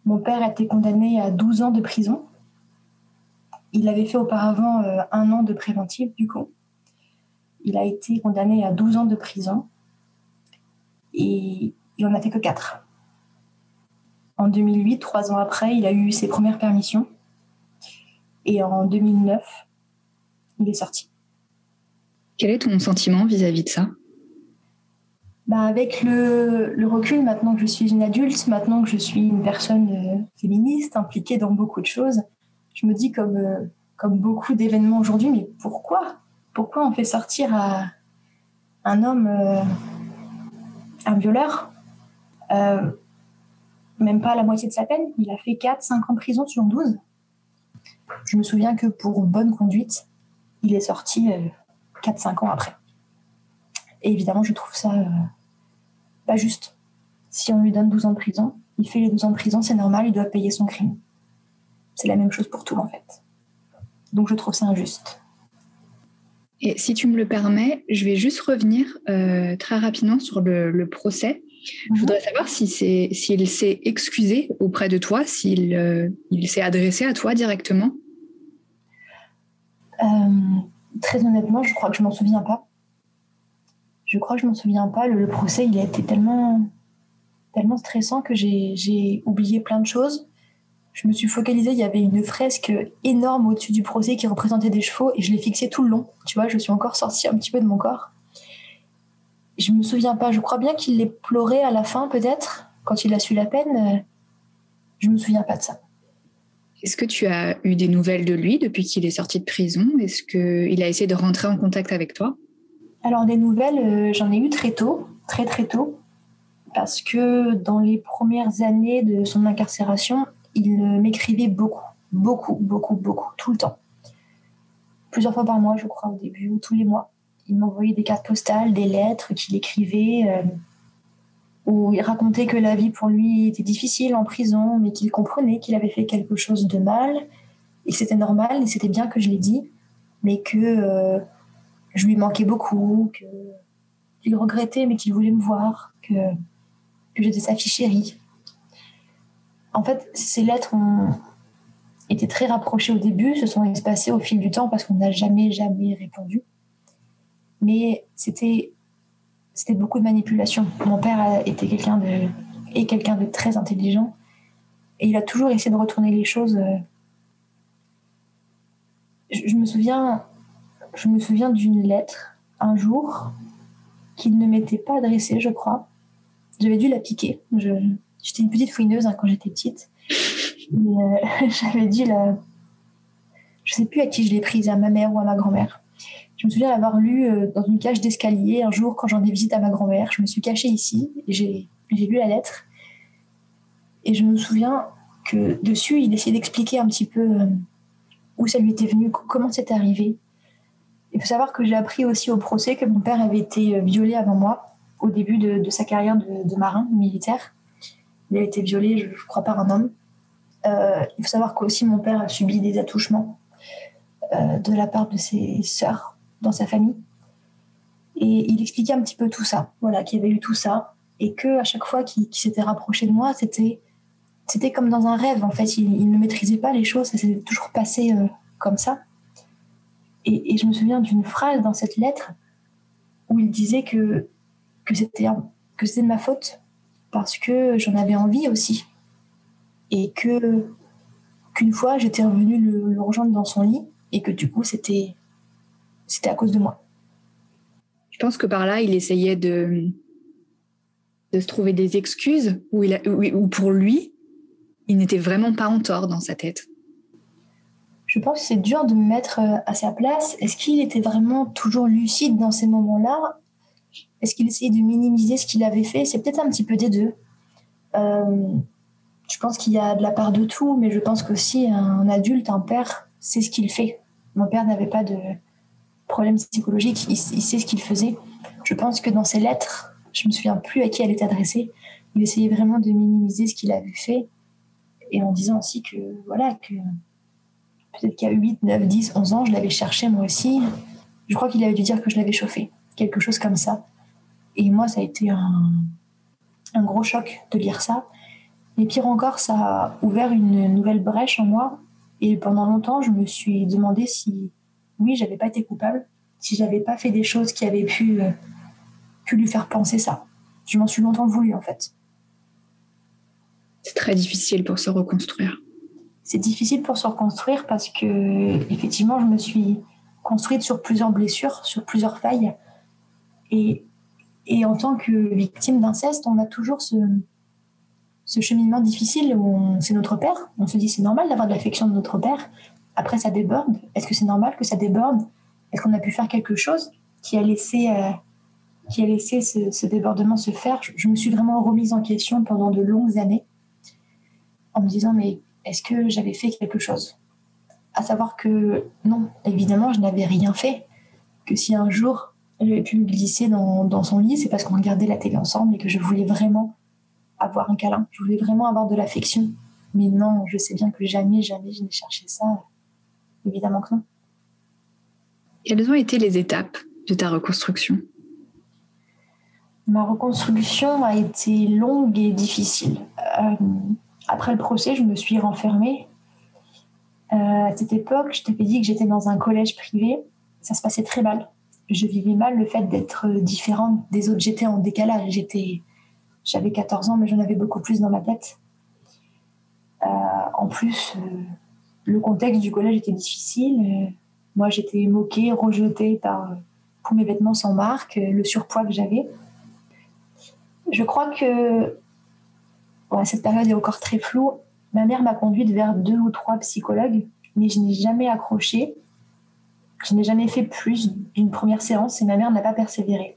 Mon père a été condamné à 12 ans de prison. Il avait fait auparavant un an de préventive, du coup. Il a été condamné à 12 ans de prison. Et il en a fait que quatre. En 2008, trois ans après, il a eu ses premières permissions. Et en 2009, il est sorti. Quel est ton sentiment vis-à-vis de ça? Bah avec le, recul, maintenant que je suis une adulte, maintenant que je suis une personne euh, féministe, impliquée dans beaucoup de choses, je me dis comme, euh, comme beaucoup d'événements aujourd'hui, mais pourquoi? Pourquoi on fait sortir un homme, euh, un violeur, même pas la moitié de sa peine. Il a fait 4-5 ans de prison sur 12. Je me souviens que pour bonne conduite, il est sorti 4-5 ans après. Et évidemment, je trouve ça pas juste. Si on lui donne 12 ans de prison, il fait les 12 ans de prison, c'est normal, il doit payer son crime. C'est la même chose pour tout, en fait. Donc je trouve ça injuste. Et si tu me le permets, je vais juste revenir euh, très rapidement sur le, procès. Je mhm. voudrais savoir si s'il s'est excusé auprès de toi, s'il euh, il s'est adressé à toi directement. Euh, très honnêtement, je crois que je m'en souviens pas. Je crois que je m'en souviens pas. Le, procès, il a été tellement, tellement stressant que j'ai oublié plein de choses je me suis focalisée, il y avait une fresque énorme au-dessus du procès qui représentait des chevaux et je l'ai fixée tout le long. Tu vois, je suis encore sortie un petit peu de mon corps. Je me souviens pas, je crois bien qu'il l'ait pleuré à la fin peut-être, quand il a su la peine. Je me souviens pas de ça. Est-ce que tu as eu des nouvelles de lui depuis qu'il est sorti de prison? Est-ce qu'il a essayé de rentrer en contact avec toi? Alors des nouvelles, euh, j'en ai eu très tôt, très très tôt, parce que dans les premières années de son incarcération, il m'écrivait beaucoup, beaucoup, beaucoup, beaucoup, tout le temps. Plusieurs fois par mois, je crois, au début, ou tous les mois. Il m'envoyait des cartes postales, des lettres qu'il écrivait, euh, où il racontait que la vie pour lui était difficile en prison, mais qu'il comprenait qu'il avait fait quelque chose de mal, et c'était normal, et c'était bien que je l'ai dit, mais que euh, je lui manquais beaucoup, qu'il regrettait, mais qu'il voulait me voir, que, que j'étais sa fille chérie. En fait, ces lettres ont été très rapprochées au début, se sont espacées au fil du temps parce qu'on n'a jamais, jamais répondu. Mais c'était, c'était beaucoup de manipulation. Mon père était quelqu'un de, quelqu'un de très intelligent et il a toujours essayé de retourner les choses. Euh, je, me souviens, je me souviens d'une lettre un jour qu'il ne m'était pas adressée, je crois. J'avais dû la piquer. J'étais une petite fouineuse hein, quand j'étais petite. Euh, j'avais dit la. Je sais plus à qui je l'ai prise, à ma mère ou à ma grand-mère. Je me souviens l'avoir lu euh, dans une cage d'escalier un jour quand j'en ai visite à ma grand-mère. Je me suis cachée ici, j'ai lu la lettre. Et je me souviens que dessus, il essayait d'expliquer un petit peu euh, où ça lui était venu, comment c'était arrivé. Il faut savoir que j'ai appris aussi au procès que mon père avait été violé avant moi, au début de, sa carrière de, marin militaire. Il a été violé, je, crois, par un homme. Euh, il faut savoir qu'aussi mon père a subi des attouchements euh, de la part de ses sœurs dans sa famille. Et il expliquait un petit peu tout ça, voilà, qu'il avait eu tout ça, et que à chaque fois qu'il s'était rapproché de moi, c'était c'était comme dans un rêve. En fait, il, ne maîtrisait pas les choses, ça s'est toujours passé euh, comme ça. Et, je me souviens d'une phrase dans cette lettre où il disait que que c'était que de ma faute parce que j'en avais envie aussi. Et que qu'une fois, j'étais revenue le, rejoindre dans son lit et que du coup, c'était c'était à cause de moi. Je pense que par là, il essayait de, de se trouver des excuses il ou pour lui, il n'était vraiment pas en tort dans sa tête. Je pense que c'est dur de me mettre euh, à sa place. Est-ce qu'il était vraiment toujours lucide dans ces moments-là? Est-ce qu'il essayait de minimiser ce qu'il avait fait? C'est peut-être un petit peu des deux. Euh, je pense qu'il y a de la part de tout, mais je pense qu'aussi un adulte, un père, sait ce qu'il fait. Mon père n'avait pas de problème psychologique, il, sait ce qu'il faisait. Je pense que dans ses lettres, je me souviens plus à qui elle était adressée, il essayait vraiment de minimiser ce qu'il avait fait, et en disant aussi que, voilà, que peut-être qu'à 8, 9, 10, 11 ans, je l'avais cherché moi aussi. Je crois qu'il avait dû dire que je l'avais chauffé quelque chose comme ça. Et moi, ça a été un, gros choc de lire ça. Et pire encore, ça a ouvert une nouvelle brèche en moi. Et pendant longtemps, je me suis demandé si, oui, j'avais pas été coupable, si j'avais pas fait des choses qui avaient pu, euh, pu lui faire penser ça. Je m'en suis longtemps voulu, en fait. C'est très difficile pour se reconstruire. C'est difficile pour se reconstruire parce que, effectivement, je me suis construite sur plusieurs blessures, sur plusieurs failles. Et, et en tant que victime d'inceste, on a toujours ce, ce cheminement difficile où c'est notre père. On se dit c'est normal d'avoir de l'affection de notre père. Après, ça déborde. Est-ce que c'est normal que ça déborde? Est-ce qu'on a pu faire quelque chose qui a laissé, euh, qui a laissé ce, ce, débordement se faire? Je, me suis vraiment remise en question pendant de longues années. en me disant mais est-ce que j'avais fait quelque chose? À savoir que non, évidemment, je n'avais rien fait. Que si un jour j'avais pu me glisser dans, dans son lit, c'est parce qu'on regardait la télé ensemble et que je voulais vraiment avoir un câlin. Je voulais vraiment avoir de l'affection. Mais non, je sais bien que jamais, jamais je n'ai cherché ça. Évidemment que non. Quelles ont été les étapes de ta reconstruction? Ma reconstruction a été longue et difficile. Euh, après le procès, je me suis renfermée. Euh, à cette époque, je t'avais dit que j'étais dans un collège privé. Ça se passait très mal. Je vivais mal le fait d'être différente des autres. J'étais en décalage. J'étais, j'avais 14 ans, mais j'en avais beaucoup plus dans ma tête. Euh, en plus, le contexte du collège était difficile. moi, j'étais moquée, rejetée par pour mes vêtements sans marque, le surpoids que j'avais. Je crois que cette période est encore très floue. Ma mère m'a conduite vers deux ou trois psychologues, mais je n'ai jamais accroché. Je n'ai jamais fait plus d'une première séance et ma mère n'a pas persévéré.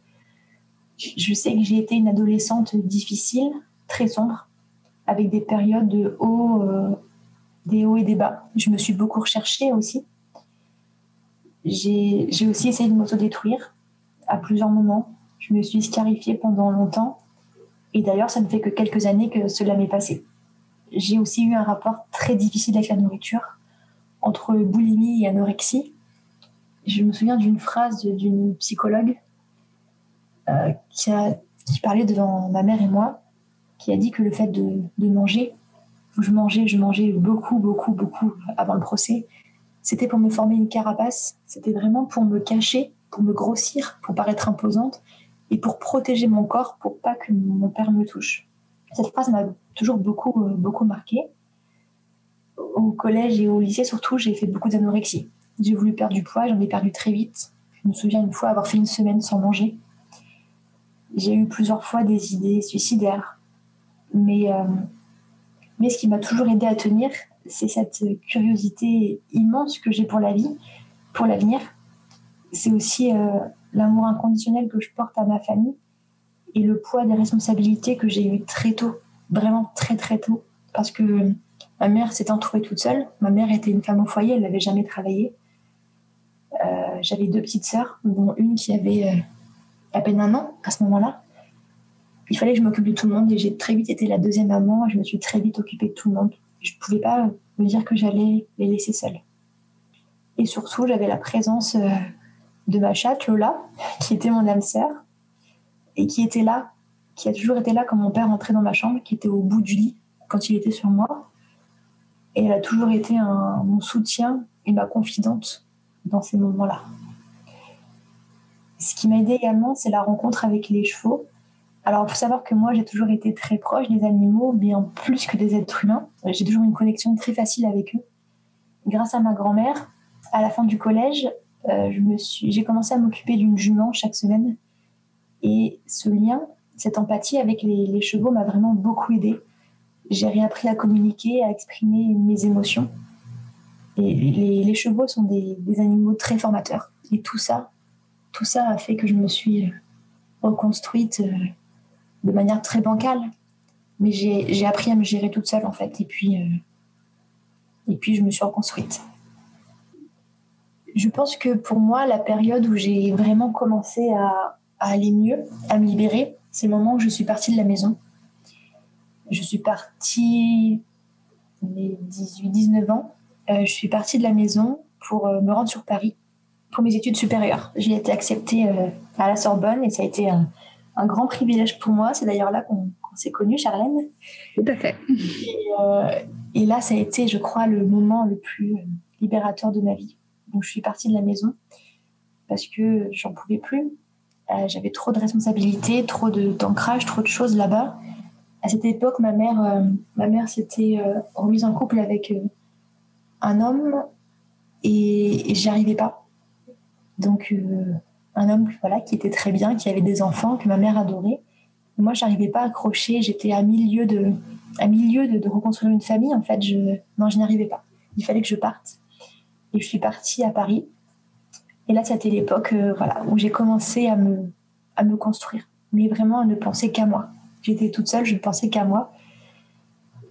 Je sais que j'ai été une adolescente difficile, très sombre, avec des périodes de haut, euh, des hauts et des bas. Je me suis beaucoup recherchée aussi. J'ai aussi essayé de m'autodétruire à plusieurs moments. Je me suis scarifiée pendant longtemps. Et d'ailleurs, ça ne fait que quelques années que cela m'est passé. J'ai aussi eu un rapport très difficile avec la nourriture, entre boulimie et anorexie. Je me souviens d'une phrase d'une psychologue euh, qui, a, qui parlait devant ma mère et moi, qui a dit que le fait de, de manger, je mangeais, je mangeais beaucoup, beaucoup, beaucoup avant le procès, c'était pour me former une carapace, c'était vraiment pour me cacher, pour me grossir, pour paraître imposante, et pour protéger mon corps pour pas que mon père me touche. Cette phrase m'a toujours beaucoup, euh, beaucoup marqué. Au collège et au lycée surtout, j'ai fait beaucoup d'anorexie. J'ai voulu perdre du poids, j'en ai perdu très vite. Je me souviens une fois avoir fait une semaine sans manger. J'ai eu plusieurs fois des idées suicidaires. Mais, euh, mais ce qui m'a toujours aidé à tenir, c'est cette curiosité immense que j'ai pour la vie, pour l'avenir. C'est aussi euh, l'amour inconditionnel que je porte à ma famille et le poids des responsabilités que j'ai eues très tôt, vraiment très très tôt, parce que ma mère s'est entourée toute seule. Ma mère était une femme au foyer, elle n'avait jamais travaillé. Euh, j'avais deux petites sœurs, dont une qui avait euh, à peine un an à ce moment-là. Il fallait que je m'occupe de tout le monde et j'ai très vite été la deuxième maman. Je me suis très vite occupée de tout le monde. Je ne pouvais pas me dire que j'allais les laisser seules. Et surtout, j'avais la présence euh, de ma chatte, Lola, qui était mon âme sœur, et qui était là, qui a toujours été là quand mon père entrait dans ma chambre, qui était au bout du lit quand il était sur moi. Et elle a toujours été un, mon soutien et ma confidente dans ces moments-là. Ce qui m'a aidé également, c'est la rencontre avec les chevaux. Alors, il faut savoir que moi, j'ai toujours été très proche des animaux, bien plus que des êtres humains. J'ai toujours une connexion très facile avec eux. Grâce à ma grand-mère, à la fin du collège, euh, j'ai commencé à m'occuper d'une jument chaque semaine. Et ce lien, cette empathie avec les, chevaux m'a vraiment beaucoup aidé. J'ai réappris à communiquer, à exprimer mes émotions. Et les, chevaux sont des, animaux très formateurs. Et tout ça, tout ça a fait que je me suis reconstruite euh, de manière très bancale. Mais j'ai appris à me gérer toute seule, en fait. Et puis, euh, et puis je me suis reconstruite. Je pense que pour moi, la période où j'ai vraiment commencé à, aller mieux, à me libérer, c'est le moment où je suis partie de la maison. Je suis partie mes 18-19 ans. Euh, je suis partie de la maison pour euh, me rendre sur Paris pour mes études supérieures. J'ai été acceptée euh, à la Sorbonne et ça a été un, grand privilège pour moi. C'est d'ailleurs là qu'on s'est connus, Charlène. Tout à fait. Et, et, là, ça a été, je crois, le moment le plus libérateur de ma vie. Donc je suis partie de la maison parce que j'en pouvais plus. Euh, j'avais trop de responsabilités, trop d'ancrage, trop de choses là-bas. À cette époque, ma mère, euh, mère s'était euh, remise en couple avec un homme et, et j'y arrivais pas. Donc un homme voilà qui était très bien, qui avait des enfants que ma mère adorait. Moi, j'arrivais pas à accrocher. J'étais à milieu de à milieu de, reconstruire une famille. En fait, non, je n'y arrivais pas. Il fallait que je parte. Et je suis partie à Paris. Et là, c'était l'époque euh, où j'ai commencé à me, à me construire, mais vraiment à ne penser qu'à moi. J'étais toute seule, je ne pensais qu'à moi.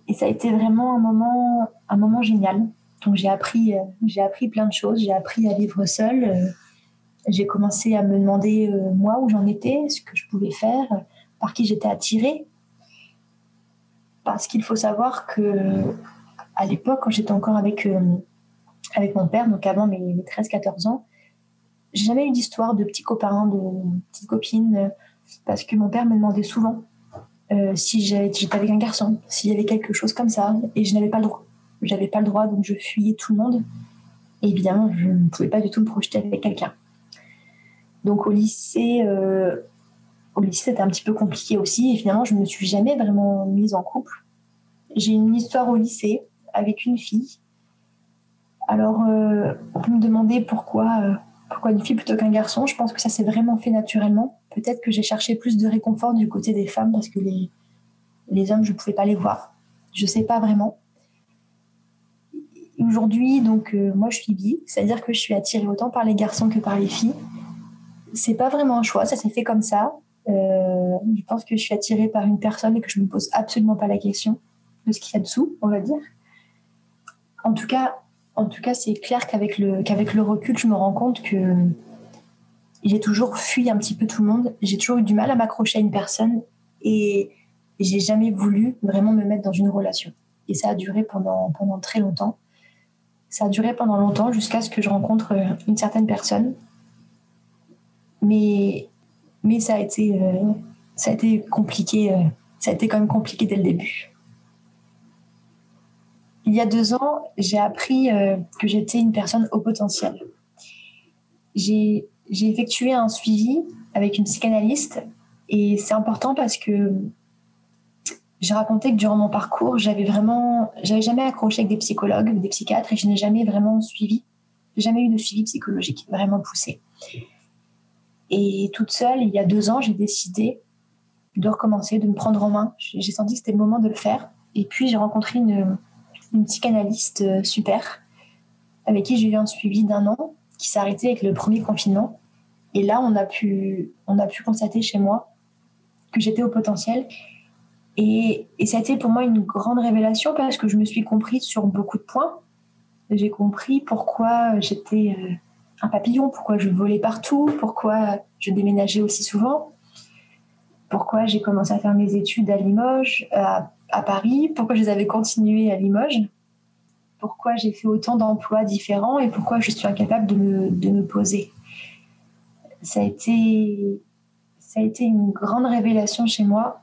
et ça a été vraiment un moment, un moment génial. Donc j'ai appris, j'ai appris plein de choses. J'ai appris à vivre seule. J'ai commencé à me demander moi où j'en étais, ce que je pouvais faire, par qui j'étais attirée. Parce qu'il faut savoir que à l'époque, quand j'étais encore avec avec mon père, donc avant mes, 13-14 ans, j'ai jamais eu d'histoire de petits copains, de petites copines, parce que mon père me demandait souvent euh, si j'étais avec un garçon, s'il y avait quelque chose comme ça, et je n'avais pas le droit. J'avais pas le droit, donc je fuyais tout le monde. Et évidemment, je ne pouvais pas du tout me projeter avec quelqu'un. Donc au lycée, euh, au lycée, c'était un petit peu compliqué aussi. Et finalement, je ne me suis jamais vraiment mise en couple. J'ai une histoire au lycée avec une fille alors, euh, on peut me demander pourquoi, euh, pourquoi une fille plutôt qu'un garçon. Je pense que ça s'est vraiment fait naturellement. Peut-être que j'ai cherché plus de réconfort du côté des femmes parce que les, hommes, je ne pouvais pas les voir. Je ne sais pas vraiment. Aujourd'hui, donc, euh, moi, je suis bi, c'est-à-dire que je suis attirée autant par les garçons que par les filles. C'est pas vraiment un choix, ça s'est fait comme ça. je pense que je suis attirée par une personne et que je ne me pose absolument pas la question de ce qu'il y a dessous, on va dire. En tout cas, en tout cas, c'est clair qu'avec le, qu'avec le recul, je me rends compte que j'ai toujours fui un petit peu tout le monde. J'ai toujours eu du mal à m'accrocher à une personne et j'ai jamais voulu vraiment me mettre dans une relation. Et ça a duré pendant, pendant très longtemps. Ça a duré pendant longtemps jusqu'à ce que je rencontre une certaine personne. Mais, mais ça, a été, euh, ça a été compliqué. Euh, ça a été quand même compliqué dès le début. Il y a deux ans, j'ai appris euh, que j'étais une personne au potentiel. J'ai effectué un suivi avec une psychanalyste et c'est important parce que j'ai raconté que durant mon parcours, j'avais vraiment, j'avais jamais accroché avec des psychologues ou des psychiatres et je n'ai jamais vraiment suivi, jamais eu de suivi psychologique vraiment poussé. Et toute seule, il y a deux ans, j'ai décidé de recommencer, de me prendre en main. J'ai senti que c'était le moment de le faire. Et puis j'ai rencontré une, une psychanalyste euh, super, avec qui j'ai eu un suivi d'un an, qui s'est arrêté avec le premier confinement. Et là, on a pu, on a pu constater chez moi que j'étais au potentiel. Et, et ça a été pour moi une grande révélation parce que je me suis comprise sur beaucoup de points. J'ai compris pourquoi j'étais euh, un papillon, pourquoi je volais partout, pourquoi je déménageais aussi souvent, pourquoi j'ai commencé à faire mes études à Limoges, à Paris, pourquoi je les avais continués à Limoges, pourquoi j'ai fait autant d'emplois différents et pourquoi je suis incapable de me, poser. Ça a, été, ça a été une grande révélation chez moi.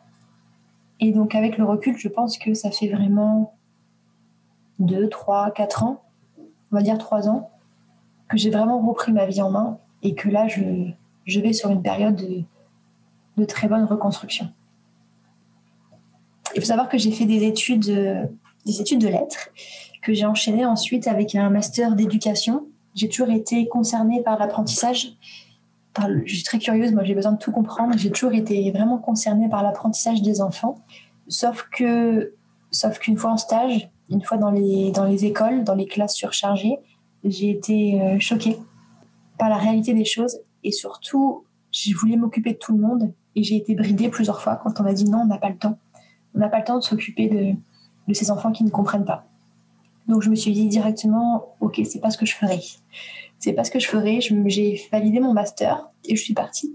Et donc avec le recul, je pense que ça fait vraiment 2, 3, 4 ans, on va dire 3 ans, que j'ai vraiment repris ma vie en main et que là, je, vais sur une période de, de très bonne reconstruction. Il faut savoir que j'ai fait des études, euh, des études de lettres, que j'ai enchaînées ensuite avec un master d'éducation. J'ai toujours été concernée par l'apprentissage. Je suis très curieuse, moi j'ai besoin de tout comprendre. J'ai toujours été vraiment concernée par l'apprentissage des enfants. Sauf que, sauf qu'une fois en stage, une fois dans les, dans les écoles, dans les classes surchargées, j'ai été euh, choquée par la réalité des choses et surtout, j'ai voulu m'occuper de tout le monde et j'ai été bridée plusieurs fois quand on m'a dit non, on n'a pas le temps on n'a pas le temps de s'occuper de, ces enfants qui ne comprennent pas. Donc je me suis dit directement, ok, c'est pas ce que je ferai. C'est pas ce que je ferai. J'ai validé mon master et je suis partie.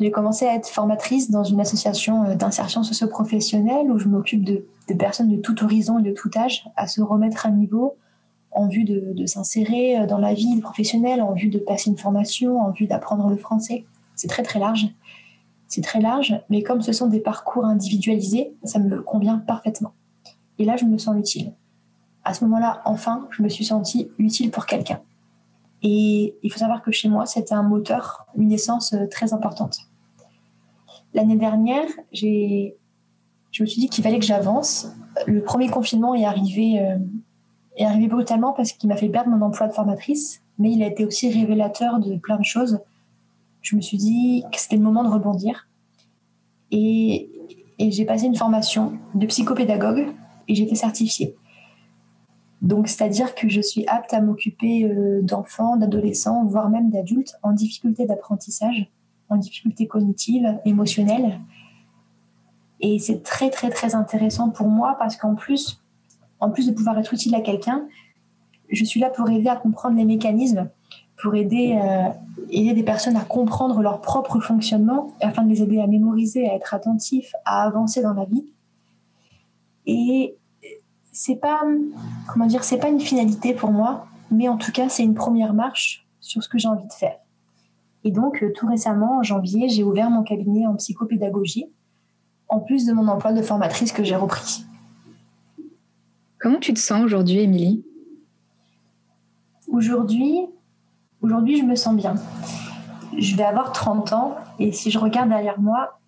J'ai commencé à être formatrice dans une association euh, d'insertion socio-professionnelle où je m'occupe de, personnes de tout horizon et de tout âge à se remettre à niveau en vue de, s'insérer euh, dans la vie professionnelle, en vue de passer une formation, en vue d'apprendre le français. C'est très très large. C'est très large, mais comme ce sont des parcours individualisés, ça me convient parfaitement. Et là, je me sens utile. À ce moment-là, enfin, je me suis sentie utile pour quelqu'un. Et il faut savoir que chez moi, c'était un moteur, une essence euh, très importante. L'année dernière, j'ai, je me suis dit qu'il fallait que j'avance. Le premier confinement est arrivé, euh, est arrivé brutalement parce qu'il m'a fait perdre mon emploi de formatrice, mais il a été aussi révélateur de plein de choses je me suis dit que c'était le moment de rebondir. Et, j'ai passé une formation de psychopédagogue et été certifiée. Donc, c'est-à-dire que je suis apte à m'occuper euh, d'enfants, d'adolescents, voire même d'adultes en difficulté d'apprentissage, en difficulté cognitive, émotionnelle. Et c'est très, très, très intéressant pour moi parce qu'en plus, en plus de pouvoir être utile à quelqu'un, je suis là pour aider à comprendre les mécanismes, pour aider, euh, aider des personnes à comprendre leur propre fonctionnement afin de les aider à mémoriser, à être attentifs, à avancer dans la vie. Et c'est pas, comment dire, c'est pas une finalité pour moi, mais en tout cas, c'est une première marche sur ce que j'ai envie de faire. Et donc, euh, tout récemment, en janvier, j'ai ouvert mon cabinet en psychopédagogie, en plus de mon emploi de formatrice que j'ai repris. Comment tu te sens aujourd'hui, Émilie? Aujourd'hui, aujourd'hui, je me sens bien. Je vais avoir 30 ans et si je regarde derrière moi,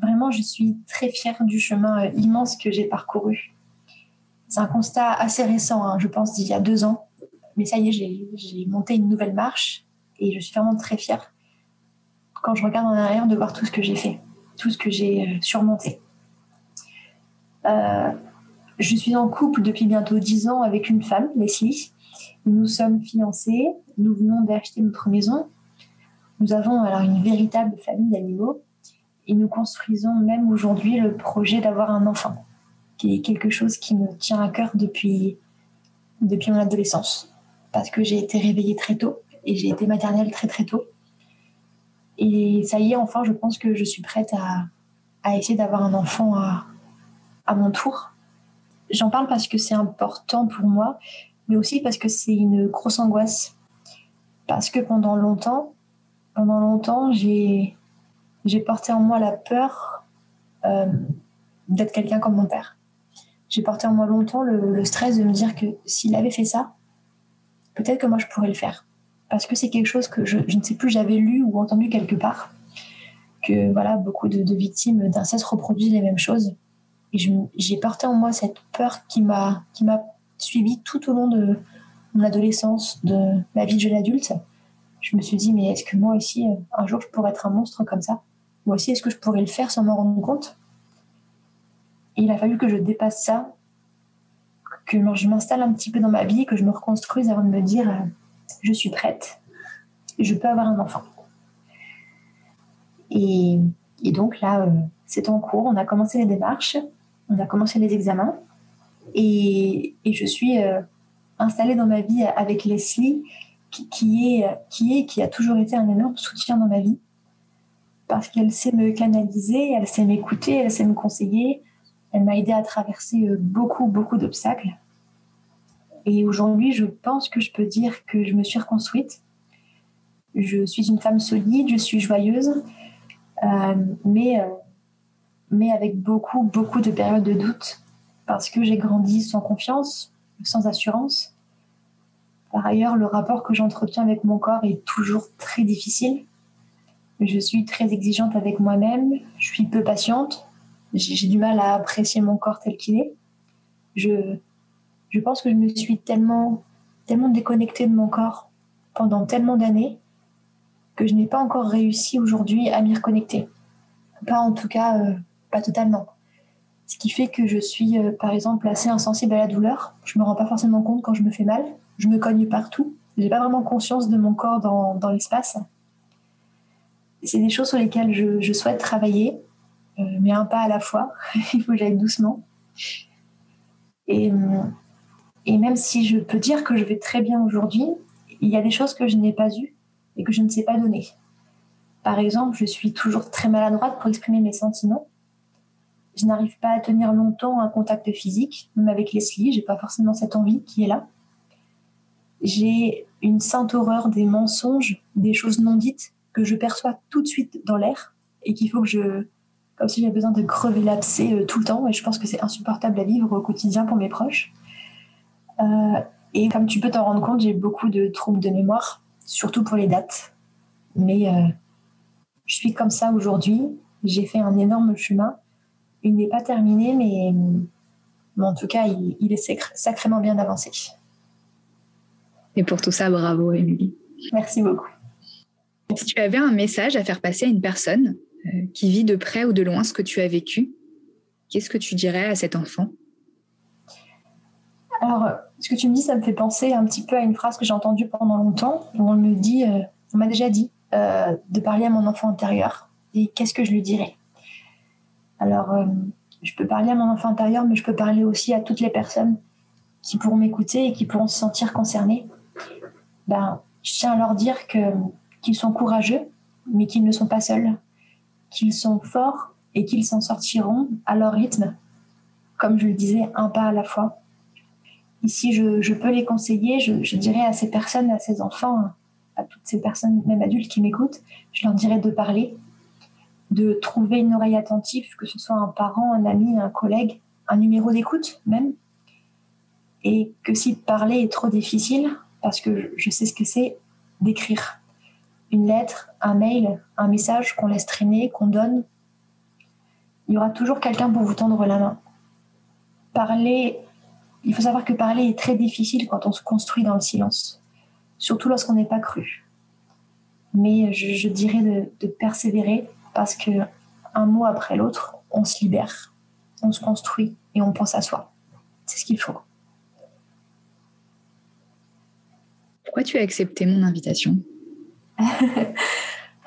vraiment, je suis très fière du chemin euh, immense que j'ai parcouru. C'est un constat assez récent, hein, je pense, d'il y a deux ans. Mais ça y est, j'ai monté une nouvelle marche et je suis vraiment très fière quand je regarde en arrière de voir tout ce que j'ai fait, tout ce que j'ai euh, surmonté. Euh, je suis en couple depuis bientôt dix ans avec une femme, Leslie. Nous sommes fiancés, nous venons d'acheter notre maison. Nous avons alors une véritable famille d'animaux et nous construisons même aujourd'hui le projet d'avoir un enfant, qui est quelque chose qui me tient à cœur depuis, depuis mon adolescence, parce que j'ai été réveillée très tôt et j'ai été maternelle très très tôt. Et ça y est, enfin, je pense que je suis prête à, à essayer d'avoir un enfant à, à mon tour. J'en parle parce que c'est important pour moi, mais aussi parce que c'est une grosse angoisse. Parce que pendant longtemps, pendant longtemps, j'ai, porté en moi la peur euh, d'être quelqu'un comme mon père. J'ai porté en moi longtemps le, stress de me dire que s'il avait fait ça, peut-être que moi je pourrais le faire parce que c'est quelque chose que je, ne sais plus, j'avais lu ou entendu quelque part, que voilà, beaucoup de, victimes d'inceste reproduisent les mêmes choses. Et j'ai porté en moi cette peur qui m'a suivi tout au long de mon adolescence, de ma vie de jeune adulte. Je me suis dit, mais est-ce que moi aussi, un jour, je pourrais être un monstre comme ça? Moi aussi, est-ce que je pourrais le faire sans m'en rendre compte? Et il a fallu que je dépasse ça, que je m'installe un petit peu dans ma vie, que je me reconstruise avant de me dire je suis prête, je peux avoir un enfant. Et, donc là, euh, c'est en cours, on a commencé les démarches, on a commencé les examens, et, je suis euh, installée dans ma vie avec Leslie, qui, est, qui est, qui a toujours été un énorme soutien dans ma vie, parce qu'elle sait me canaliser, elle sait m'écouter, elle sait me conseiller, elle m'a aidé à traverser euh, beaucoup, beaucoup d'obstacles. Et aujourd'hui, je pense que je peux dire que je me suis reconstruite. Je suis une femme solide, je suis joyeuse, euh, mais, mais avec beaucoup, beaucoup de périodes de doute parce que j'ai grandi sans confiance, sans assurance. Par ailleurs, le rapport que j'entretiens avec mon corps est toujours très difficile. Je suis très exigeante avec moi-même, je suis peu patiente, j'ai du mal à apprécier mon corps tel qu'il est. Je, je pense que je me suis tellement, tellement déconnectée de mon corps pendant tellement d'années que je n'ai pas encore réussi aujourd'hui à m'y reconnecter. Pas en tout cas, euh, pas totalement. Ce qui fait que je suis, euh, par exemple, assez insensible à la douleur. Je me rends pas forcément compte quand je me fais mal. Je me cogne partout. J'ai pas vraiment conscience de mon corps dans, dans l'espace. C'est des choses sur lesquelles je, je souhaite travailler, euh, mais un pas à la fois. Il faut que j'aille doucement. Et, et même si je peux dire que je vais très bien aujourd'hui, il y a des choses que je n'ai pas eues et que je ne sais pas donner. Par exemple, je suis toujours très maladroite pour exprimer mes sentiments. Je n'arrive pas à tenir longtemps un contact physique, même avec Leslie, j'ai pas forcément cette envie qui est là. J'ai une sainte horreur des mensonges, des choses non dites que je perçois tout de suite dans l'air et qu'il faut que je, comme si j'avais besoin de crever l'abcès euh, tout le temps et je pense que c'est insupportable à vivre au quotidien pour mes proches. Euh, et comme tu peux t'en rendre compte, j'ai beaucoup de troubles de mémoire, surtout pour les dates. Mais euh, je suis comme ça aujourd'hui. J'ai fait un énorme chemin. Il n'est pas terminé, mais, en tout cas, il, est sacrément bien avancé. Et pour tout ça, bravo, Émilie. Merci beaucoup. Si tu avais un message à faire passer à une personne euh, qui vit de près ou de loin ce que tu as vécu, qu'est-ce que tu dirais à cet enfant? Alors, ce que tu me dis, ça me fait penser un petit peu à une phrase que j'ai entendue pendant longtemps, où on me dit, euh, on m'a déjà dit euh, de parler à mon enfant intérieur. Et qu'est-ce que je lui dirais? Alors, euh, je peux parler à mon enfant intérieur, mais je peux parler aussi à toutes les personnes qui pourront m'écouter et qui pourront se sentir concernées. Ben, je tiens à leur dire qu'ils sont courageux, mais qu'ils ne sont pas seuls, qu'ils sont forts et qu'ils s'en sortiront à leur rythme, comme je le disais, un pas à la fois. Ici, je, peux les conseiller, je, je, dirais à ces personnes, à ces enfants, à toutes ces personnes, même adultes qui m'écoutent, je leur dirais de parler, de trouver une oreille attentive, que ce soit un parent, un ami, un collègue, un numéro d'écoute même. Et que si parler est trop difficile, parce que je sais ce que c'est d'écrire une lettre, un mail, un message qu'on laisse traîner, qu'on donne, il y aura toujours quelqu'un pour vous tendre la main. Parler, il faut savoir que parler est très difficile quand on se construit dans le silence, surtout lorsqu'on n'est pas cru. Mais je, dirais de, de persévérer parce que un mot après l'autre, on se libère, on se construit et on pense à soi. C'est ce qu'il faut. Pourquoi tu as accepté mon invitation?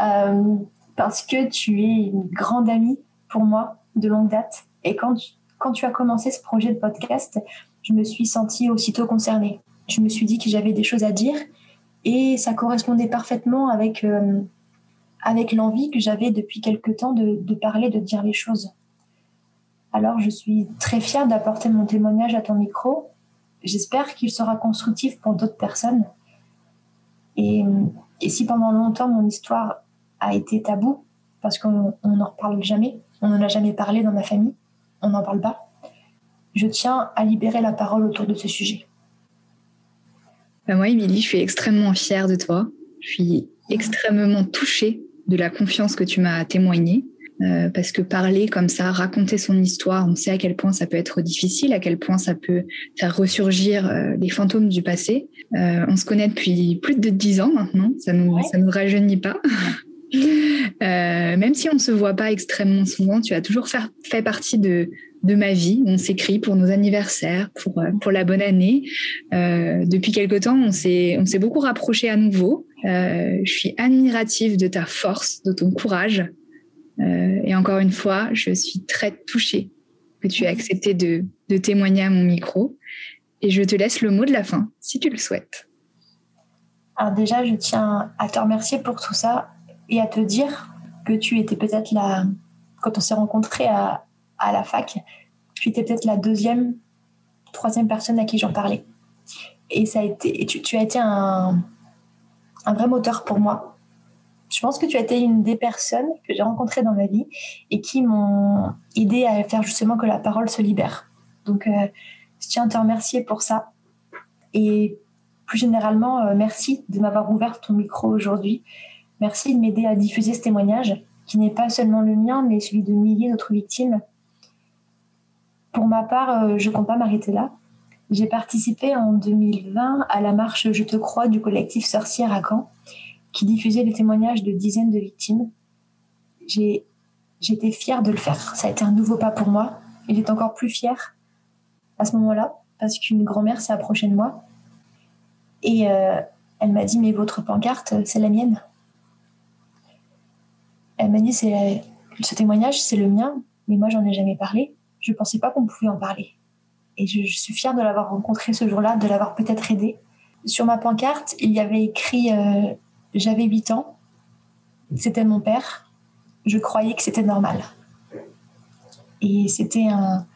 Euh, Parce que tu es une grande amie pour moi de longue date. Et quand tu, quand tu as commencé ce projet de podcast, je me suis sentie aussitôt concernée. Je me suis dit que j'avais des choses à dire et ça correspondait parfaitement avec euh, avec l'envie que j'avais depuis quelque temps de, parler, de dire les choses. Alors je suis très fière d'apporter mon témoignage à ton micro. J'espère qu'il sera constructif pour d'autres personnes. Et, si pendant longtemps mon histoire a été tabou, parce qu'on n'en reparle jamais, on n'en a jamais parlé dans ma famille, on n'en parle pas, je tiens à libérer la parole autour de ce sujet. Ben moi, Émilie, je suis extrêmement fière de toi. Je suis extrêmement touchée de la confiance que tu m'as témoignée. Euh, parce que parler comme ça, raconter son histoire, on sait à quel point ça peut être difficile, à quel point ça peut faire ressurgir euh, les fantômes du passé. Euh, on se connaît depuis plus de dix ans maintenant, ça nous, ça nous rajeunit pas. Même si on se voit pas extrêmement souvent, tu as toujours fait, partie de, de ma vie. On s'écrit pour nos anniversaires, pour, pour la bonne année. depuis quelque temps, on s'est, beaucoup rapproché à nouveau. Euh, je suis admirative de ta force, de ton courage. Euh, et encore une fois, je suis très touchée que tu aies accepté de, de témoigner à mon micro. Et je te laisse le mot de la fin, si tu le souhaites. Alors déjà, je tiens à te remercier pour tout ça et à te dire que tu étais peut-être la... Quand on s'est rencontrés à, à la fac, tu étais peut-être la deuxième, troisième personne à qui j'en parlais. Et ça a été, tu as été un, un vrai moteur pour moi. Je pense que tu as été une des personnes que j'ai rencontrées dans ma vie et qui m'ont aidé à faire justement que la parole se libère. Donc, euh, je tiens à te remercier pour ça. Et plus généralement, euh, merci de m'avoir ouvert ton micro aujourd'hui. Merci de m'aider à diffuser ce témoignage, qui n'est pas seulement le mien, mais celui de milliers d'autres victimes. Pour ma part, euh, je ne compte pas m'arrêter là. J'ai participé en 2020 à la marche Je te crois du collectif Sorcière à Caen, qui diffusait les témoignages de dizaines de victimes. J'étais fière de le faire. Ça a été un nouveau pas pour moi. Et j'étais encore plus fière à ce moment-là, parce qu'une grand-mère s'est approchée de moi. Et euh, elle m'a dit, mais votre pancarte, c'est la mienne. Elle m'a dit, ce témoignage, c'est le mien, mais moi, j'en ai jamais parlé. Je pensais pas qu'on pouvait en parler. Et je, suis fière de l'avoir rencontré ce jour-là, de l'avoir peut-être aidé. Sur ma pancarte, il y avait écrit euh, J'avais 8 ans, c'était mon père, je croyais que c'était normal. Et c'était un,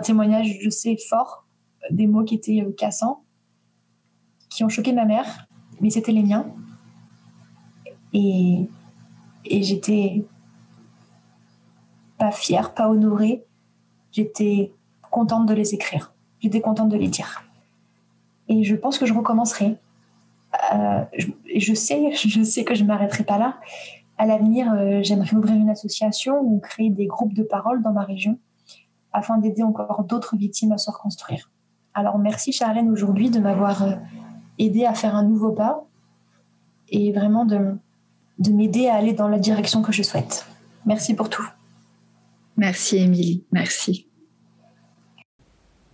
témoignage, je sais, fort, des mots qui étaient euh, cassants, qui ont choqué ma mère, mais c'était les miens. Et, et j'étais pas fière, pas honorée. J'étais contente de les écrire. J'étais contente de les dire. Et je pense que je recommencerai. Euh, je, sais, je sais que je m'arrêterai pas là. À l'avenir, euh, j'aimerais ouvrir une association ou créer des groupes de parole dans ma région afin d'aider encore d'autres victimes à se reconstruire. Alors merci Charlène aujourd'hui de m'avoir euh, aidé à faire un nouveau pas et vraiment de, de m'aider à aller dans la direction que je souhaite. Merci pour tout. Merci Émilie, merci.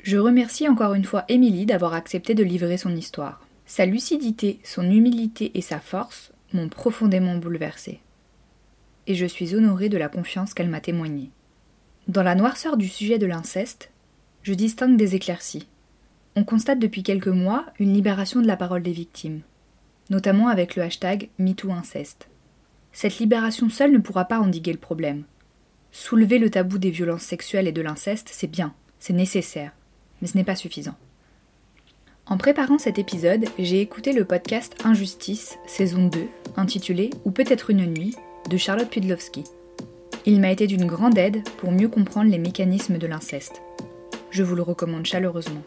Je remercie encore une fois Émilie d'avoir accepté de livrer son histoire. Sa lucidité, son humilité et sa force m'ont profondément bouleversée. Et je suis honorée de la confiance qu'elle m'a témoignée. Dans la noirceur du sujet de l'inceste, je distingue des éclaircies. On constate depuis quelques mois une libération de la parole des victimes, notamment avec le hashtag MeTooInceste. Cette libération seule ne pourra pas endiguer le problème. Soulever le tabou des violences sexuelles et de l'inceste, c'est bien, c'est nécessaire, mais ce n'est pas suffisant. En préparant cet épisode, j'ai écouté le podcast Injustice, saison 2, intitulé Ou peut-être une nuit, de Charlotte Pudlowski. Il m'a été d'une grande aide pour mieux comprendre les mécanismes de l'inceste. Je vous le recommande chaleureusement.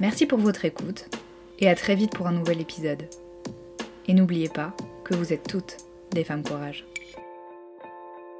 Merci pour votre écoute et à très vite pour un nouvel épisode. Et n'oubliez pas que vous êtes toutes des femmes courage.